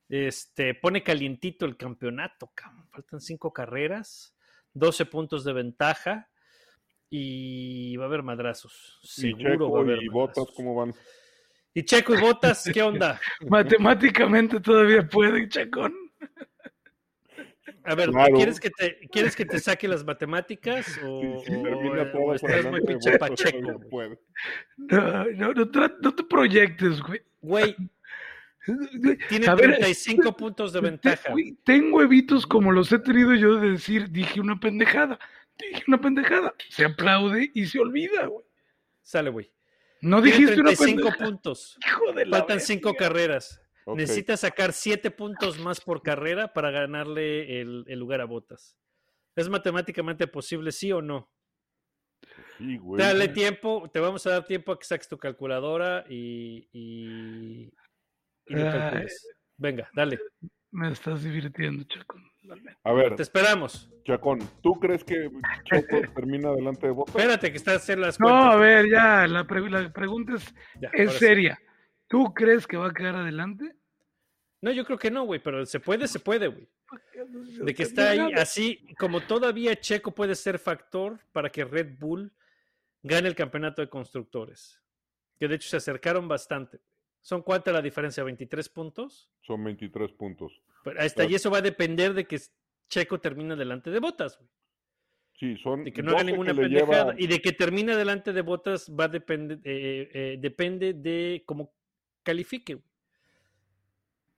Este, pone calientito el campeonato, cabrón. Faltan cinco carreras, 12 puntos de ventaja. Y va a haber madrazos. Y Seguro va a Checo haber y Botas. ¿cómo van? Y Checo y Botas, ¿qué onda? Matemáticamente todavía puede, Chacón. A ver, Claro. ¿quieres, que te, ¿quieres que te saque las matemáticas o, estás muy pinche pacheco? güey? No, no, no, no te proyectes, güey. Güey, tiene A ver, 35 puntos de ventaja. güey, tengo evitos como los he tenido yo de decir, dije una pendejada, dije una pendejada. Se aplaude y se olvida, güey. Sale, güey. No dijiste una 35 pendejada. puntos. Hijo de la Faltan verga. 5 carreras. Ok. Necesitas sacar 7 puntos más por carrera para ganarle el, el lugar a Botas. ¿Es matemáticamente posible, sí o no? Sí, güey. Dale tiempo, te vamos a dar tiempo a que saques tu calculadora y, y, y lo calcules. Venga, dale. Me estás divirtiendo, Chacón. A ver, Te esperamos. Chacón, ¿tú crees que Checo termina delante de Botas? Espérate que estás haciendo las No, cuentas. a ver, ya, la, pre- la pregunta es, Ya, es ahora sí. seria. ¿Tú crees que va a quedar adelante? No, yo creo que no, güey, pero se puede, se puede, güey. De que está ahí, así como todavía Checo puede ser factor para que Red Bull gane el campeonato de constructores. Que de hecho se acercaron bastante. ¿Son cuánta la diferencia? ¿23 puntos? Son 23 puntos. Pero está, y eso va a depender de que Checo termine delante de Botas, güey. Sí, son De que no haga 12 ninguna pendejada. lleva- Y de que termine delante de Botas va a depender, eh, eh, depende de cómo califique. güey.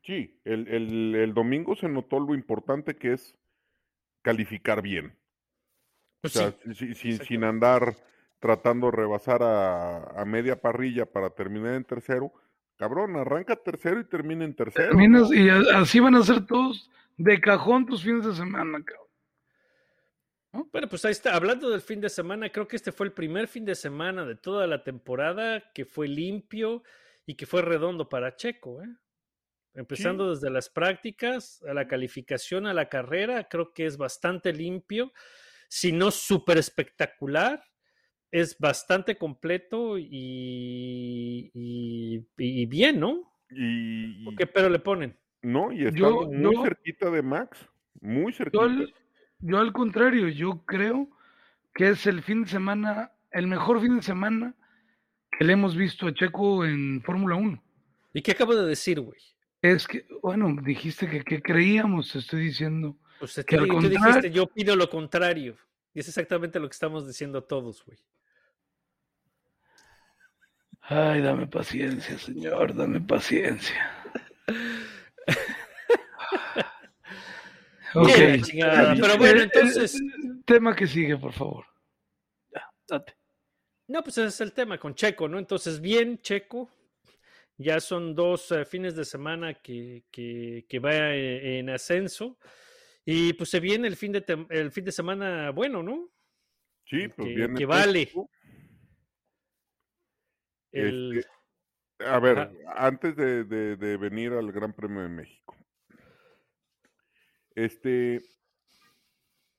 Sí, el, el- el domingo se notó lo importante que es calificar bien. O Pues sea, sí, si- si- sin andar tratando de rebasar a, a media parrilla para terminar en tercero. Cabrón, arranca tercero y termina en tercero. Terminas y así van a ser todos de cajón tus fines de semana, cabrón. Bueno, pues ahí está. Hablando del fin de semana, creo que este fue el primer fin de semana de toda la temporada que fue limpio y que fue redondo para Checo. ¿eh? Empezando desde las prácticas, a la calificación, a la carrera, creo que es bastante limpio, si no súper espectacular. Es bastante completo y, y, y bien, ¿no? Y, ¿Qué pero le ponen? no, y está Yo- muy yo- cerquita de Max. Muy Yo cerquita. al, yo al contrario, yo creo que es el fin de semana, el mejor fin de semana que le hemos visto a Checo en Fórmula 1. ¿Y qué acabo de decir, güey? Es que, bueno, dijiste que, que creíamos, te estoy diciendo. Pues te- Que al tú contrario- dijiste, yo pido lo contrario. Y es exactamente lo que estamos diciendo todos, güey. Ay, dame paciencia, señor, dame paciencia. Ok. Chingada, Pero bueno, entonces. Tema que sigue, por favor. Ya, date. No, pues ese es el tema con Checo, ¿no? Entonces, bien, Checo. Ya son dos eh, fines de semana que, que, que va eh, en ascenso. Y pues se viene el fin de, el fin de semana bueno, ¿no? Sí, pues que- viene que vale. El, Este, a ver, Ajá. antes de, de- de venir al Gran Premio de México. Este,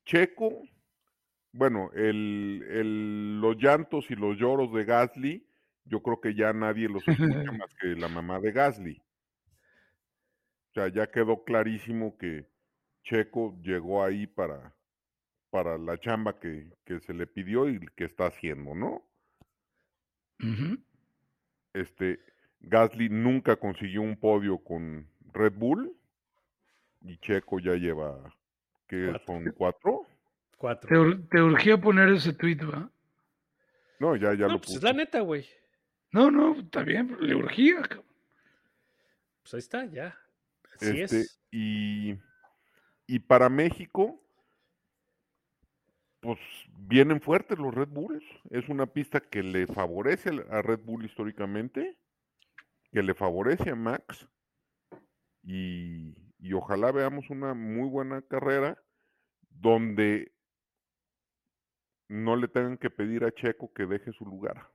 Checo, bueno, el, el- los llantos y los lloros de Gasly yo creo que ya nadie los escucha más que la mamá de Gasly. O sea, ya quedó clarísimo que Checo llegó ahí para, para la chamba que, que se le pidió y que está haciendo, ¿no? Ujú. Este, Gasly nunca consiguió un podio con Red Bull y Checo ya lleva, ¿qué Cuatro. son? ¿Cuatro? Cuatro. Te, ur- te urgía poner ese tweet, ¿va? No, ya, ya no, lo pues es puso. la neta, güey. No, no, está bien, le urgía. cabrón. Pues ahí está, ya. Así Este, es. y, y para México, pues vienen fuertes los Red Bulls. Es una pista que le favorece a Red Bull históricamente, que le favorece a Max. Y, y ojalá veamos una muy buena carrera donde no le tengan que pedir a Checo que deje su lugar.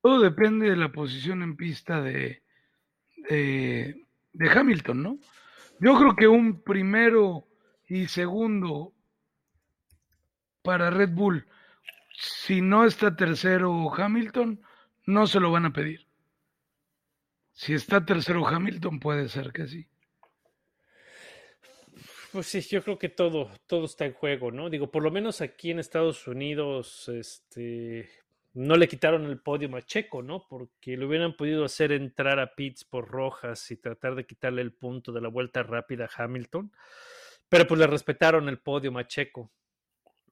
Todo depende de la posición en pista de, de, de Hamilton, ¿no? Yo creo que un primero y segundo para Red Bull, si no está tercero Hamilton, no se lo van a pedir. Si está tercero Hamilton, puede ser que sí. Pues sí, yo creo que todo, todo está en juego, ¿no? Digo, por lo menos aquí en Estados Unidos, este, no le quitaron el podio a Checo, ¿no? Porque le hubieran podido hacer entrar a Pitts por rojas y tratar de quitarle el punto de la vuelta rápida a Hamilton. Pero pues le respetaron el podio a Checo.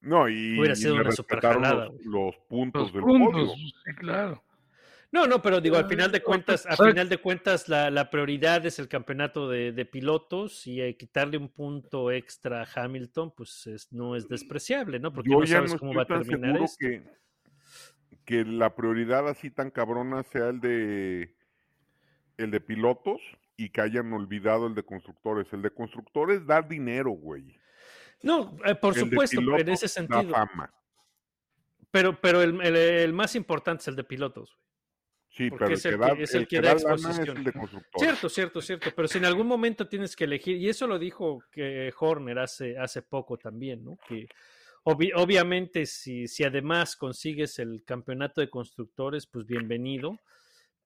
No, y, Hubiera y sido le una super respetaron jalada, los, los puntos Los del puntos, podio. sí, claro. No, no, pero digo, al final de Ah, cuentas, al final de cuentas, la, la prioridad es el campeonato de, de pilotos y eh, quitarle un punto extra a Hamilton, pues es- no es despreciable, ¿no? Porque Yo no ya sabes no cómo va a terminar esto. que, que la prioridad así tan cabrona sea el de el de pilotos y que hayan olvidado el de constructores. El de constructores da dinero, güey. No, eh, por El supuesto, en ese da sentido. fama. Pero, pero el, el- el más importante es el de pilotos. güey. Sí, Porque pero el es que, el da, que- es el el que que da da lana es exposición. el de constructores. Cierto, cierto, cierto. Pero si en algún momento tienes que elegir, y eso lo dijo que Horner hace, hace poco también, ¿no? Que obvi- obviamente si, si además consigues el campeonato de constructores, pues bienvenido.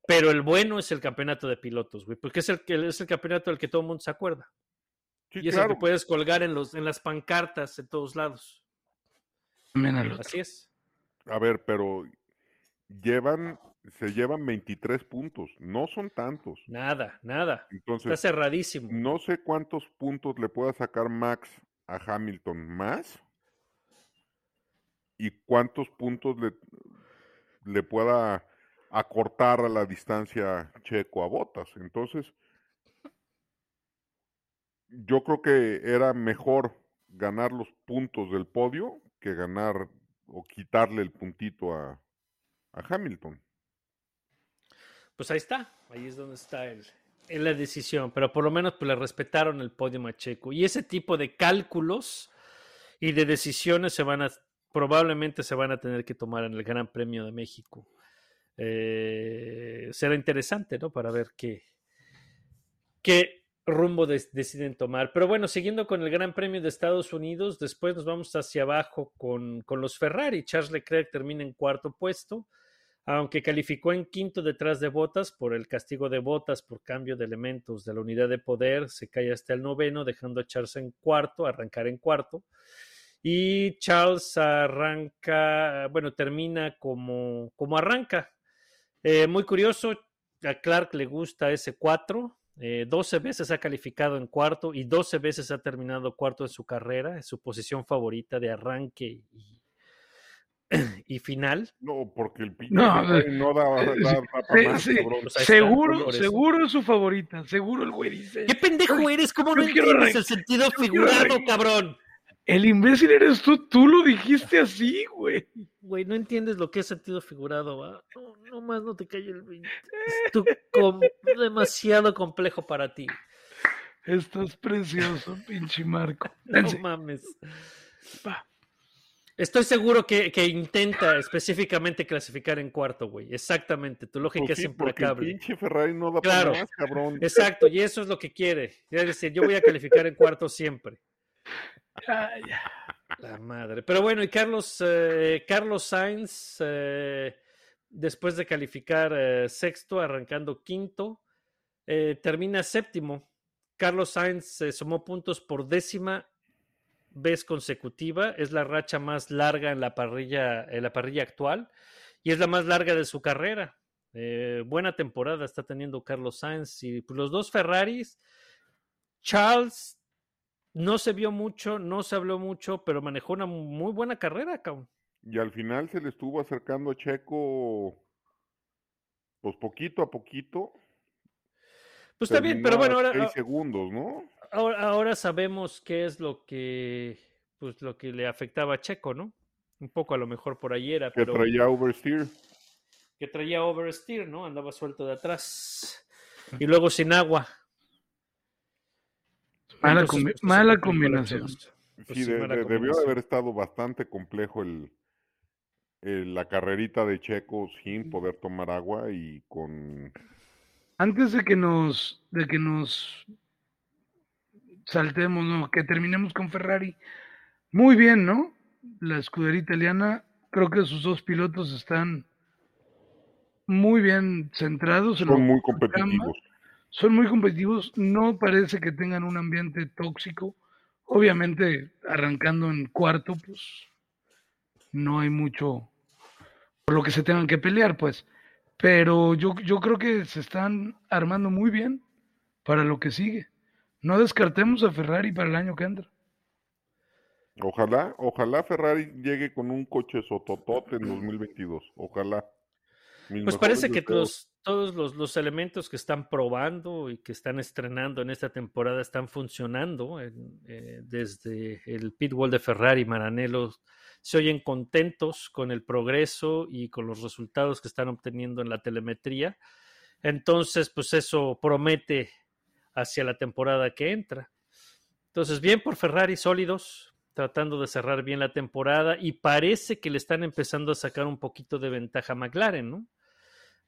Pero el bueno es el campeonato de pilotos, güey, porque es el, que- es el campeonato del que todo el mundo se acuerda. Sí, y es claro. el que puedes colgar en, los, en las pancartas en todos lados. También al otro. Así es. A ver, pero llevan, se llevan 23 puntos. No son tantos. Nada, nada. Está Entonces, cerradísimo. no sé cuántos puntos le pueda sacar Max a Hamilton más y cuántos puntos le, le pueda acortar la distancia Checo a Botas. Entonces, yo creo que era mejor ganar los puntos del podio que ganar o quitarle el puntito a, a Hamilton. Pues ahí está, ahí es donde está el, la decisión, pero por lo menos pues, le respetaron el podio a Checo. Y ese tipo de cálculos y de decisiones se van a, probablemente se van a tener que tomar en el Gran Premio de México. Eh, será interesante, ¿no? Para ver qué, qué rumbo deciden tomar. Pero bueno, siguiendo con el Gran Premio de Estados Unidos, después nos vamos hacia abajo con, con los Ferrari. Charles Leclerc termina en cuarto puesto aunque calificó en quinto detrás de Botas por el castigo de Botas por cambio de elementos de la unidad de poder, se cae hasta el noveno, dejando a Charles en cuarto, arrancar en cuarto. Y Charles arranca, bueno, termina como, como arranca. Eh, muy curioso, a Clark le gusta ese 4. Eh, 12 veces ha calificado en cuarto y 12 veces ha terminado cuarto en su carrera. Es su posición favorita de arranque y, y final. No, porque el pinche No, Ferrari no da, da- da pa' sí, más, sí. cabrón. Pues Seguro, seguro es su favorita. Seguro el güey dice. ¿Qué pendejo eres? ¿Cómo no entiendes el sentido figurado, cabrón? El imbécil eres tú. Tú lo dijiste así, güey. Güey, no entiendes lo que es sentido figurado, ¿va? No, no más no te cayó el 20. Es tu com- demasiado complejo para ti. Estás precioso, pinche Marco. No mames. Va. Estoy seguro que, que intenta específicamente clasificar en cuarto, güey. Exactamente. Tu lógica Pues es el implacable. pinche Ferrari no da Claro. para más, cabrón. Exacto, y eso es lo que quiere. Es decir, yo voy a calificar en cuarto siempre. La madre. Pero bueno, y Carlos, eh, Carlos Sainz, eh, después de calificar eh, sexto, arrancando quinto, termina séptimo. Carlos Sainz sumó puntos por décima vez consecutiva. Es la racha más larga en la parrilla, en la parrilla actual y es la más larga de su carrera. Buena temporada está teniendo Carlos Sainz y pues, los dos Ferraris. Charles no se vio mucho, no se habló mucho, pero manejó una muy buena carrera, cabrón. Y al final se le estuvo acercando a Checo, pues poquito a poquito. Pues está bien, pero bueno, ahora, seis segundos, ¿no? ahora, ahora sabemos qué es lo que, pues, lo que le afectaba a Checo, ¿no? Un poco a lo mejor por ahí era, Que pero traía oversteer. que traía oversteer, ¿no? Andaba suelto de atrás. Y luego sin agua. Mala, pues, eso mala combinación. Pues Sí, sí, de- mala de- debió haber estado bastante complejo el, el- la carrerita de Checo sin poder tomar agua y con Antes de que nos, de que nos saltemos, ¿no? que terminemos con Ferrari, muy bien, ¿no? La escudería italiana, creo que sus dos pilotos están muy bien centrados. en son muy competitivos. Son muy competitivos, no parece que tengan un ambiente tóxico. Obviamente, arrancando en cuarto, pues no hay mucho por lo que se tengan que pelear, pues. Pero yo, yo creo que se están armando muy bien para lo que sigue. No descartemos a Ferrari para el año que entra. Ojalá, ojalá Ferrari llegue con un coche sototote en 2022. Ojalá. Mis Pues parece que los, todos los, elementos que están probando y que están estrenando en esta temporada están funcionando. eh, desde el pitwall de Ferrari, Maranello, se oyen contentos con el progreso y con los resultados que están obteniendo en la telemetría. Entonces, pues eso promete hacia la temporada que entra. Entonces, bien por Ferrari, sólidos, tratando de cerrar bien la temporada y parece que le están empezando a sacar un poquito de ventaja a McLaren, ¿no?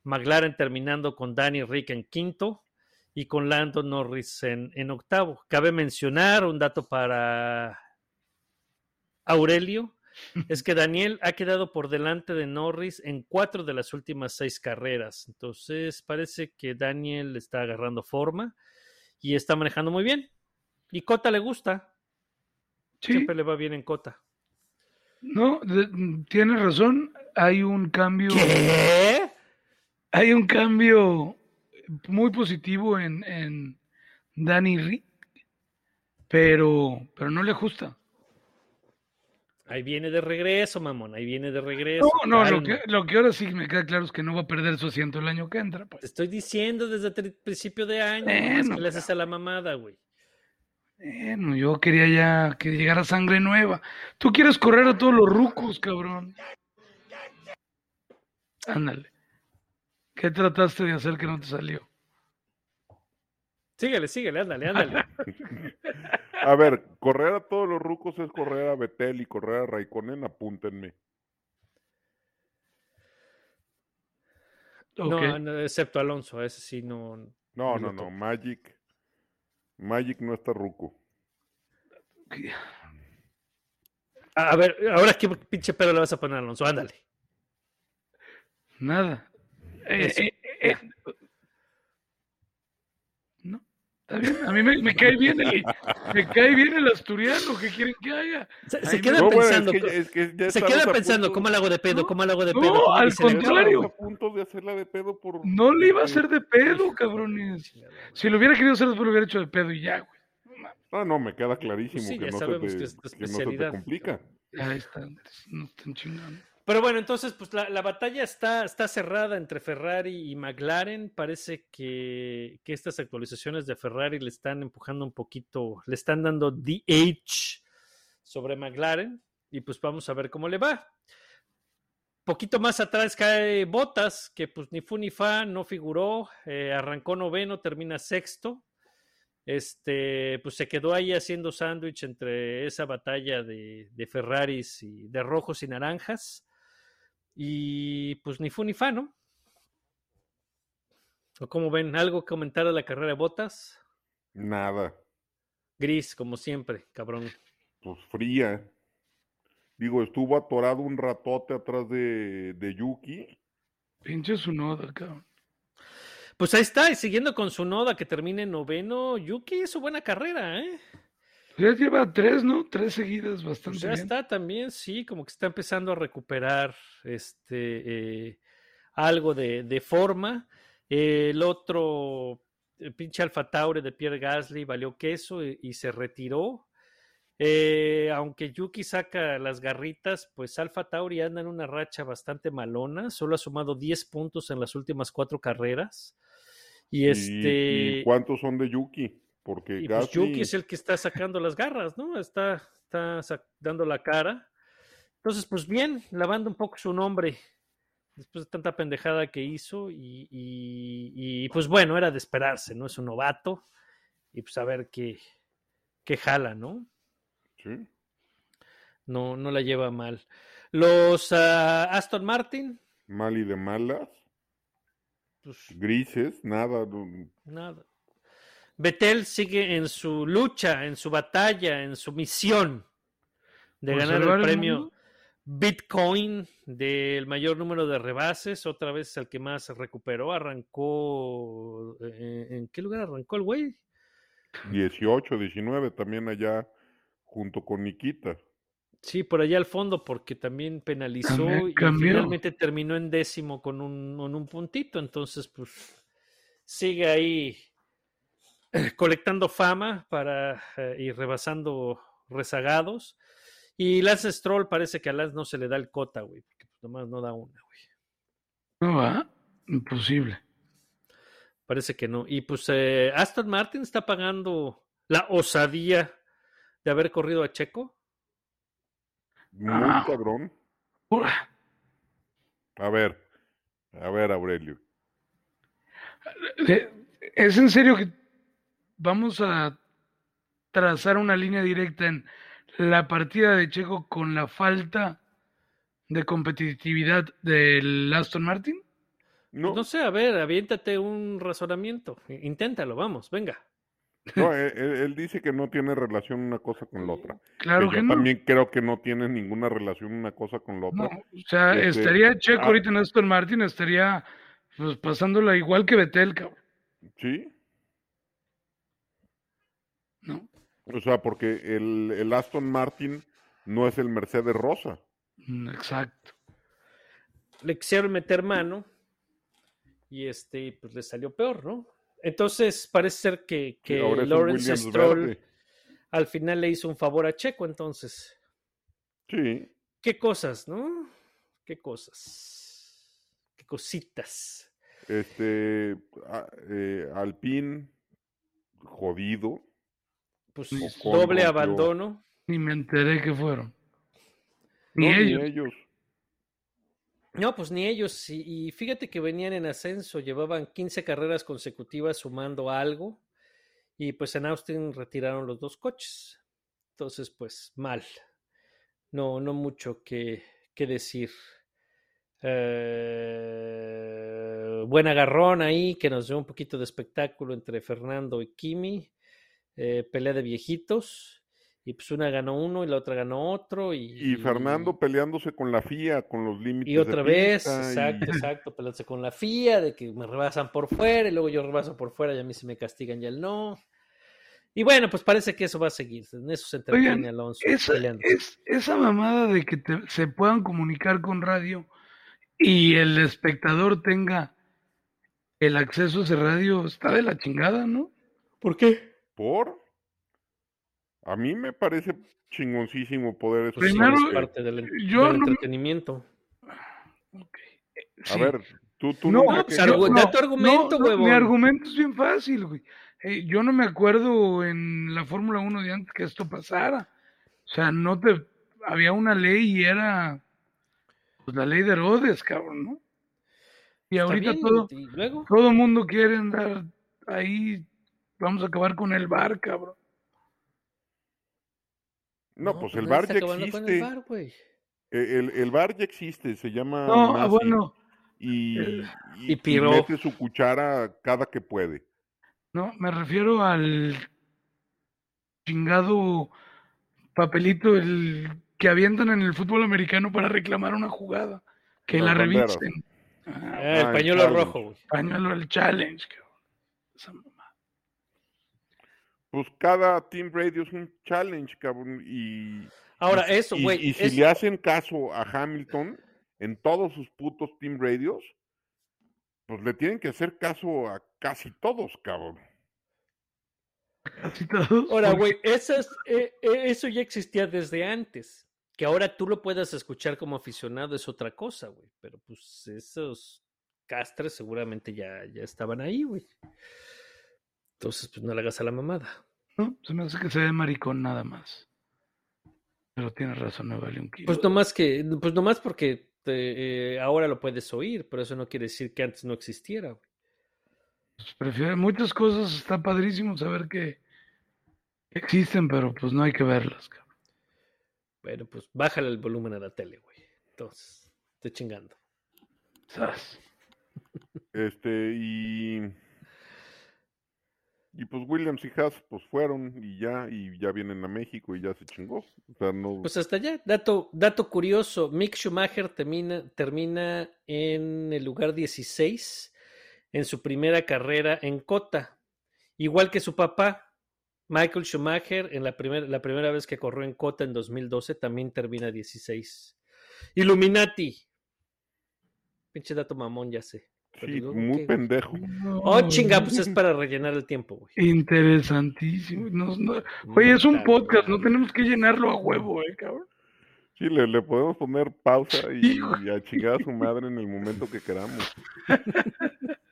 McLaren terminando con Danny Rick en quinto y con Lando Norris en, en octavo. Cabe mencionar un dato para Aurelio, es que Daniel ha quedado por delante de Norris en cuatro de las últimas seis carreras. Entonces parece que Daniel está agarrando forma y está manejando muy bien. Y Cota le gusta. Sí, Siempre le va bien en Cota. no, de- tienes razón. Hay un cambio. ¿Qué? Hay un cambio muy positivo en, en Danny Rick, pero, pero no le ajusta. Ahí viene de regreso, mamón. Ahí viene de regreso. No, no, lo que, lo que ahora sí me queda claro es que no va a perder su asiento el año que entra. Te Pues. estoy diciendo desde el principio de año. Que le haces a la mamada, güey. Bueno, yo quería ya que llegara sangre nueva. Tú quieres correr a todos los rucos, cabrón. Ándale. ¿Qué trataste de hacer que no te salió? Síguele, síguele, ándale, ándale. A ver, correr a todos los rucos es correr a Betel y correr a Raikkonen, apúntenme. No, no, excepto Alonso, ese sí no. No, No no. Magic. Magic no está ruco. A a ver, ahora qué pinche pedo le vas a poner a Alonso, ándale. Nada. Eh, eh, eh, no, está bien. A mí me, me cae bien el, me cae bien el asturiano. ¿Qué quieren que haga? Se, queda No, bueno, pensando, es que, es que ya se queda pensando, punto- ¿cómo le hago de pedo? No, ¿Cómo le hago de no, pedo? ¿Cómo al la- contrario. A punto de hacerla de pedo por... No le iba a hacer de pedo, cabrones. Si lo hubiera querido hacer, después lo hubiera hecho de pedo y ya, güey. Ah, no, me queda clarísimo Pues sí, que, ya no se sabemos te, que que no se te especialidad. complica. Ahí está, no están chingando. Pero bueno, entonces, pues la, la batalla está, cerrada entre Ferrari y McLaren. Parece que, que estas actualizaciones de Ferrari le están empujando un poquito, le están dando DH sobre McLaren. Y pues vamos a ver cómo le va. Poquito más atrás cae Botas, que pues ni fu ni fa, no figuró, eh, arrancó noveno, termina sexto. Este, pues se quedó ahí haciendo sándwich entre esa batalla de, de Ferraris y de rojos y naranjas. Y pues ni fu ni fa, ¿no? ¿O cómo ven? ¿Algo que comentar de la carrera de Botas? Nada. Gris, como siempre, cabrón. Pues fría. Digo, estuvo atorado un ratote atrás de, de Yuki. Pinche su noda, cabrón. Pues ahí está, y siguiendo con su noda que termine en noveno, Yuki hizo buena carrera, ¿eh? Ya lleva tres, ¿no? Tres seguidas, bastante Pues ya bien. está también, sí, como que está empezando a recuperar este eh, algo de, de forma. Eh, el otro, el pinche Alfa Tauri de Pierre Gasly valió queso y, y se retiró. Eh, aunque Yuki saca las garritas, pues Alfa Tauri anda en una racha bastante malona. Solo ha sumado 10 puntos en las últimas cuatro carreras. Y Y- este. ¿Y, cuántos son de Yuki? Porque Y pues Yuki es el que está sacando las garras, ¿no? Está, está dando la cara. Entonces, pues bien, lavando un poco su nombre después de tanta pendejada que hizo. Y, y- y, pues bueno, era de esperarse, ¿no? Es un novato. Y pues a ver qué, qué jala, ¿no? Sí. No, no la lleva mal. Los ah, Aston Martin, Mal y de malas, pues grises, nada. no- Nada. Betel sigue en su lucha, en su batalla, en su misión de ¿Por ganar el premio? Bitcoin del mayor número de rebases. Otra vez el que más recuperó. Arrancó. eh, ¿En qué lugar arrancó el güey? 18, 19 también allá junto con Nikita. Sí, por allá al fondo, porque también penalizó Cambió- y finalmente terminó en décimo con un, con un puntito. Entonces, pues sigue ahí colectando fama para eh, ir rebasando rezagados. Y Lance Stroll parece que a Lance no se le da el cota, güey, porque pues, nomás no da una, güey. No va, imposible. Parece que no. Y pues eh, Aston Martin está pagando la osadía de haber corrido a Checo. Muy Ah. cabrón. A ver, a ver, Aurelio. ¿Es en serio que vamos a trazar una línea directa en la partida de Checo con la falta de competitividad del Aston Martin? No, No sé, a ver, aviéntate un razonamiento. Inténtalo, vamos, venga. no, él, él- él dice que no tiene relación una cosa con la otra. Claro que que yo no. también creo que no tiene ninguna relación una cosa con la otra. No, o sea, Este, estaría Checo ah. ahorita en Aston Martin, estaría pues, pasándola igual que Betel, cabrón. Sí, ¿no? O sea, porque el, el Aston Martin no es el Mercedes Rosa. Mm, Exacto. Le quisieron meter mano y este, pues le salió peor, ¿no? Entonces parece ser que, que Lawrence Stroll verde. al final le hizo un favor a Checo, entonces. Sí, ¿Qué cosas, no? ¿Qué cosas? ¿Qué cositas? este, a- eh, Alpine, jodido. Pues doble abandono. Ni me enteré que fueron. Ni No, ellos. Ni ellos. No, pues ni ellos. Y, y fíjate que venían en ascenso, llevaban 15 carreras consecutivas sumando algo. Y pues en Austin retiraron los dos coches. Entonces, pues mal. No, no mucho que, que decir. Eh, buen agarrón ahí que nos dio un poquito de espectáculo entre Fernando y Kimi. Eh, pelea de viejitos. Y pues una ganó uno y la otra ganó otro. Y, Y Fernando peleándose con la FIA, con los límites. y otra de vez, pista, y- exacto, exacto, pelearse con la FIA, de que me rebasan por fuera y luego yo rebaso por fuera y a mí se me castigan y él no. Y bueno, pues parece que eso va a seguir. En eso se entretiene Oigan, Alonso Esa, peleando. es, esa mamada de que te- se puedan comunicar con radio y el espectador tenga el acceso a ese radio está de la chingada, ¿no? ¿Por qué? ¿Por? A mí me parece chingoncísimo poder eso. Primero, es parte del, en- yo del no- entretenimiento. A Sí. ver, tú, tú No, pues, que- argu- da tu argumento, mi huevón. argumento es bien fácil, güey. Eh, yo no me acuerdo en la Fórmula 1 de antes que esto pasara. O sea, no te... Había una ley y era pues, la ley de Herodes, cabrón, ¿no? Y ahorita bien, todo, y luego, todo el mundo quiere andar ahí. Vamos a acabar con el bar, cabrón. No, pues el nadie bar ya acabando con el existe. bar, El, el bar ya existe, se llama No, ah, Masi, bueno, y, el- y- Y piró. y mete su cuchara cada que puede. no, me refiero al chingado papelito, el que avientan en el fútbol americano para reclamar una jugada. Que Las la revisen. Ah, el Ah, el pañuelo challenge. rojo, güey. pañuelo del challenge, cabrón. Pues cada Team Radio es un challenge, cabrón. Y, Ahora, y- eso, güey. Y, si le hacen caso a Hamilton en todos sus putos Team Radios, pues le tienen que hacer caso a casi todos, cabrón. Casi todos. Ahora, güey, eso, es- eh, eh, eso ya existía desde antes. Que ahora tú lo puedas escuchar como aficionado es otra cosa, güey. Pero pues esos castres seguramente ya, ya estaban ahí, güey. Entonces, pues no le hagas a la mamada. ¿no? Se me hace que se ve maricón nada más. Pero tienes razón, no vale un kilo. Pues nomás que, pues nomás porque te- eh, ahora lo puedes oír, pero eso no quiere decir que antes no existiera, güey. Pues prefiero muchas cosas, está padrísimo saber que existen, pero pues no hay que verlas, cabrón. Bueno, pues bájale el volumen a la tele, güey. Entonces, estoy chingando. Este, y. Y pues Williams y Haas, pues fueron y ya, y ya vienen a México y ya se chingó. Pues hasta allá, dato, dato curioso, Mick Schumacher termina, termina en el lugar 16 en su primera carrera en Cota, igual que su papá, Michael Schumacher, en la, primer- la primera vez que corrió en Cota en 2012, también termina 16. Illuminati. Pinche dato mamón, ya sé. Sí, muy ¿qué? pendejo. Oh, chinga, pues es para rellenar el tiempo, güey. Interesantísimo. No- no- Oye, es un podcast, no tenemos que llenarlo a huevo, eh, cabrón. Sí, le, le podemos poner pausa y, y a chingar a su madre en el momento que queramos.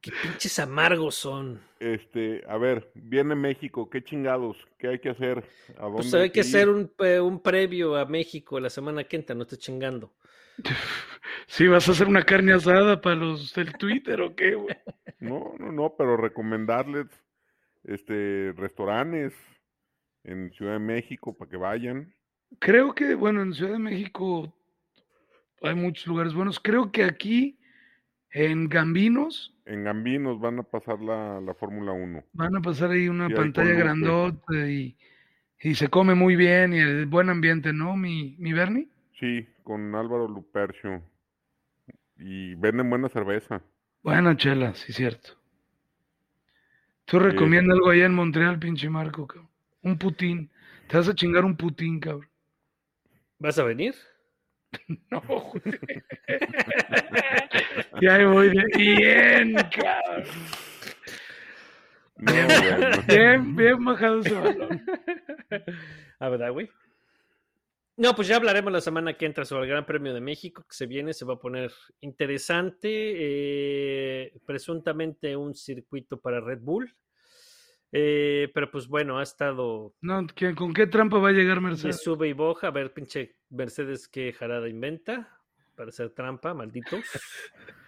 Qué pinches amargos son. Este, a ver, viene México, qué chingados, qué hay que hacer, a dónde Pues hay que ir? hacer un, eh, un previo a México la semana que entra, no estés chingando. Sí, vas a hacer una carne asada para los del Twitter o qué, güey. No, no, no, pero recomendarles, este, restaurantes en Ciudad de México para que vayan. Creo que, bueno, en Ciudad de México hay muchos lugares buenos. Creo que aquí, en Gambinos, En Gambinos van a pasar la, la Fórmula 1. van a pasar ahí una Sí, pantalla grandota y, y se come muy bien y el buen ambiente, ¿no, mi, mi Bernie? Sí, con Álvaro Lupercio. Y venden buena cerveza. Buena chela, sí, cierto. Tú recomiendas algo allá en Montreal, pinche Marco, cabrón. Un putín. Te vas a chingar un putín, cabrón. ¿Vas a venir? No, güey. Ya ahí voy de bien, cabrón. No, bueno. Bien, bien bajado ese balón. ¿A verdad, güey? No, pues ya hablaremos la semana que entra sobre el Gran Premio de México, que se viene, se va a poner interesante. eh, presuntamente un circuito para Red Bull. Eh, pero pues bueno, ha estado No, ¿quién- ¿con qué trampa va a llegar de Mercedes? sube y boja. A ver, pinche Mercedes, qué jarada inventa para hacer trampa, malditos.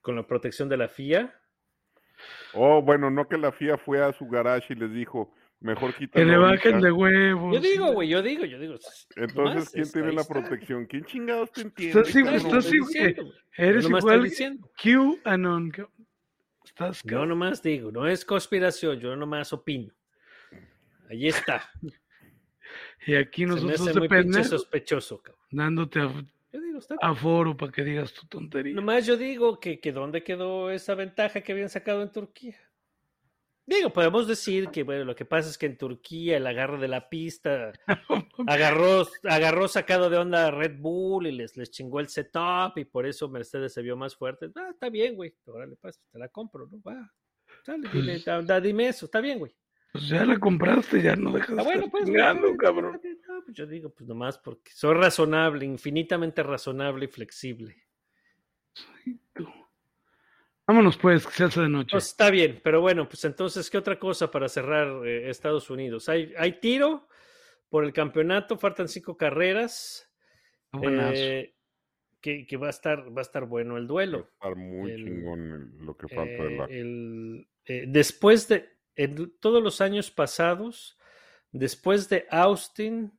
Con la protección de la FIA. Oh, bueno, no que la FIA fue a su garage y les dijo, mejor quita Que le bajen de huevos. Yo digo, güey, yo digo, yo digo. Entonces, ¿quién tiene la protección? ¿Quién chingados te entiende? Estás estás igual-. Eres igual. QAnon, cabrón. Estás Yo nomás digo, no es conspiración, yo nomás opino. Ahí está. Y aquí Se me nosotros hace muy sospechoso, cabrón. dándote digo, a foro para que digas tu tontería. Nomás yo digo que, que dónde quedó esa ventaja que habían sacado en Turquía. Digo, podemos decir que bueno, lo que pasa es que en Turquía el agarre de la pista agarró, agarró sacado de onda a Red Bull y les, les chingó el setup y por eso Mercedes se vio más fuerte. Ah, está bien, güey. Órale, pues, te la compro, ¿no? Va. Dile, Pues- da- da- dime eso, está bien, güey. Pues ya la compraste, ya no dejas de Ah, bueno, pues. bien, cabrón. No, pues yo digo, pues nomás porque soy razonable, infinitamente razonable y flexible. Tú. Vámonos pues, que se hace de noche. Pues está bien, pero bueno, pues entonces, ¿qué otra cosa para cerrar eh, Estados Unidos? Hay, hay tiro por el campeonato, faltan cinco carreras. Buenazo. eh, que, que va a estar, va a estar bueno el Va a duelo. estar muy El- chingón el- lo que falta de Eh, la... el- eh, después de en todos los años pasados, después de Austin,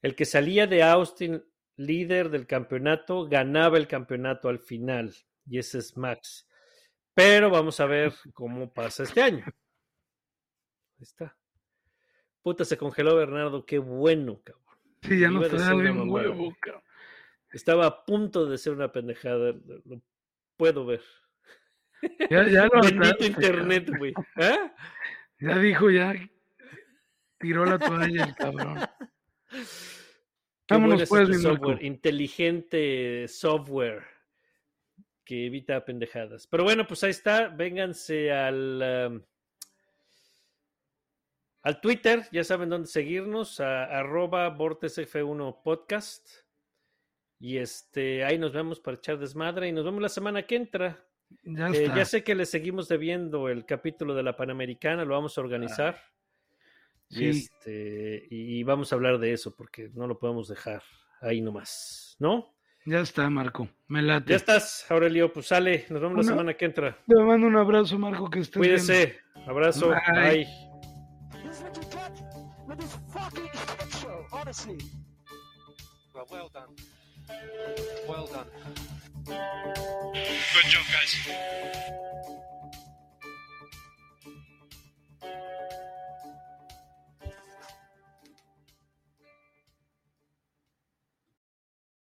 el que salía de Austin líder del campeonato ganaba el campeonato al final, y ese es Max. Pero vamos a ver cómo pasa este año. Ahí está. Puta, se congeló Bernardo, qué bueno, cabrón. Sí, ya una bien mamada. huevo, cabrón. Estaba a punto de ser una pendejada. Lo, puedo ver. Ya, ya lo Bendito internet, güey. ¿Ah? Ya dijo, ya tiró la toalla el cabrón. Qué Vámonos, bueno es pues, este software, inteligente software que evita pendejadas. Pero bueno, pues ahí está. Vénganse al, um, al Twitter, ya saben dónde seguirnos, a arroba vortexf1 podcast. Y este, ahí nos vemos para echar desmadre y nos vemos la semana que entra. Ya Eh, ya sé que le seguimos debiendo el capítulo de la Panamericana, lo vamos a organizar. sí. Y, este, y vamos a hablar de eso porque no lo podemos dejar ahí nomás, ¿no? Ya está, Marco. Me late. Ya estás, Aurelio. Pues sale. Nos vemos la semana que entra. Te mando un abrazo, Marco, que estés Cuídese. Bien. Abrazo. Bye. Bye.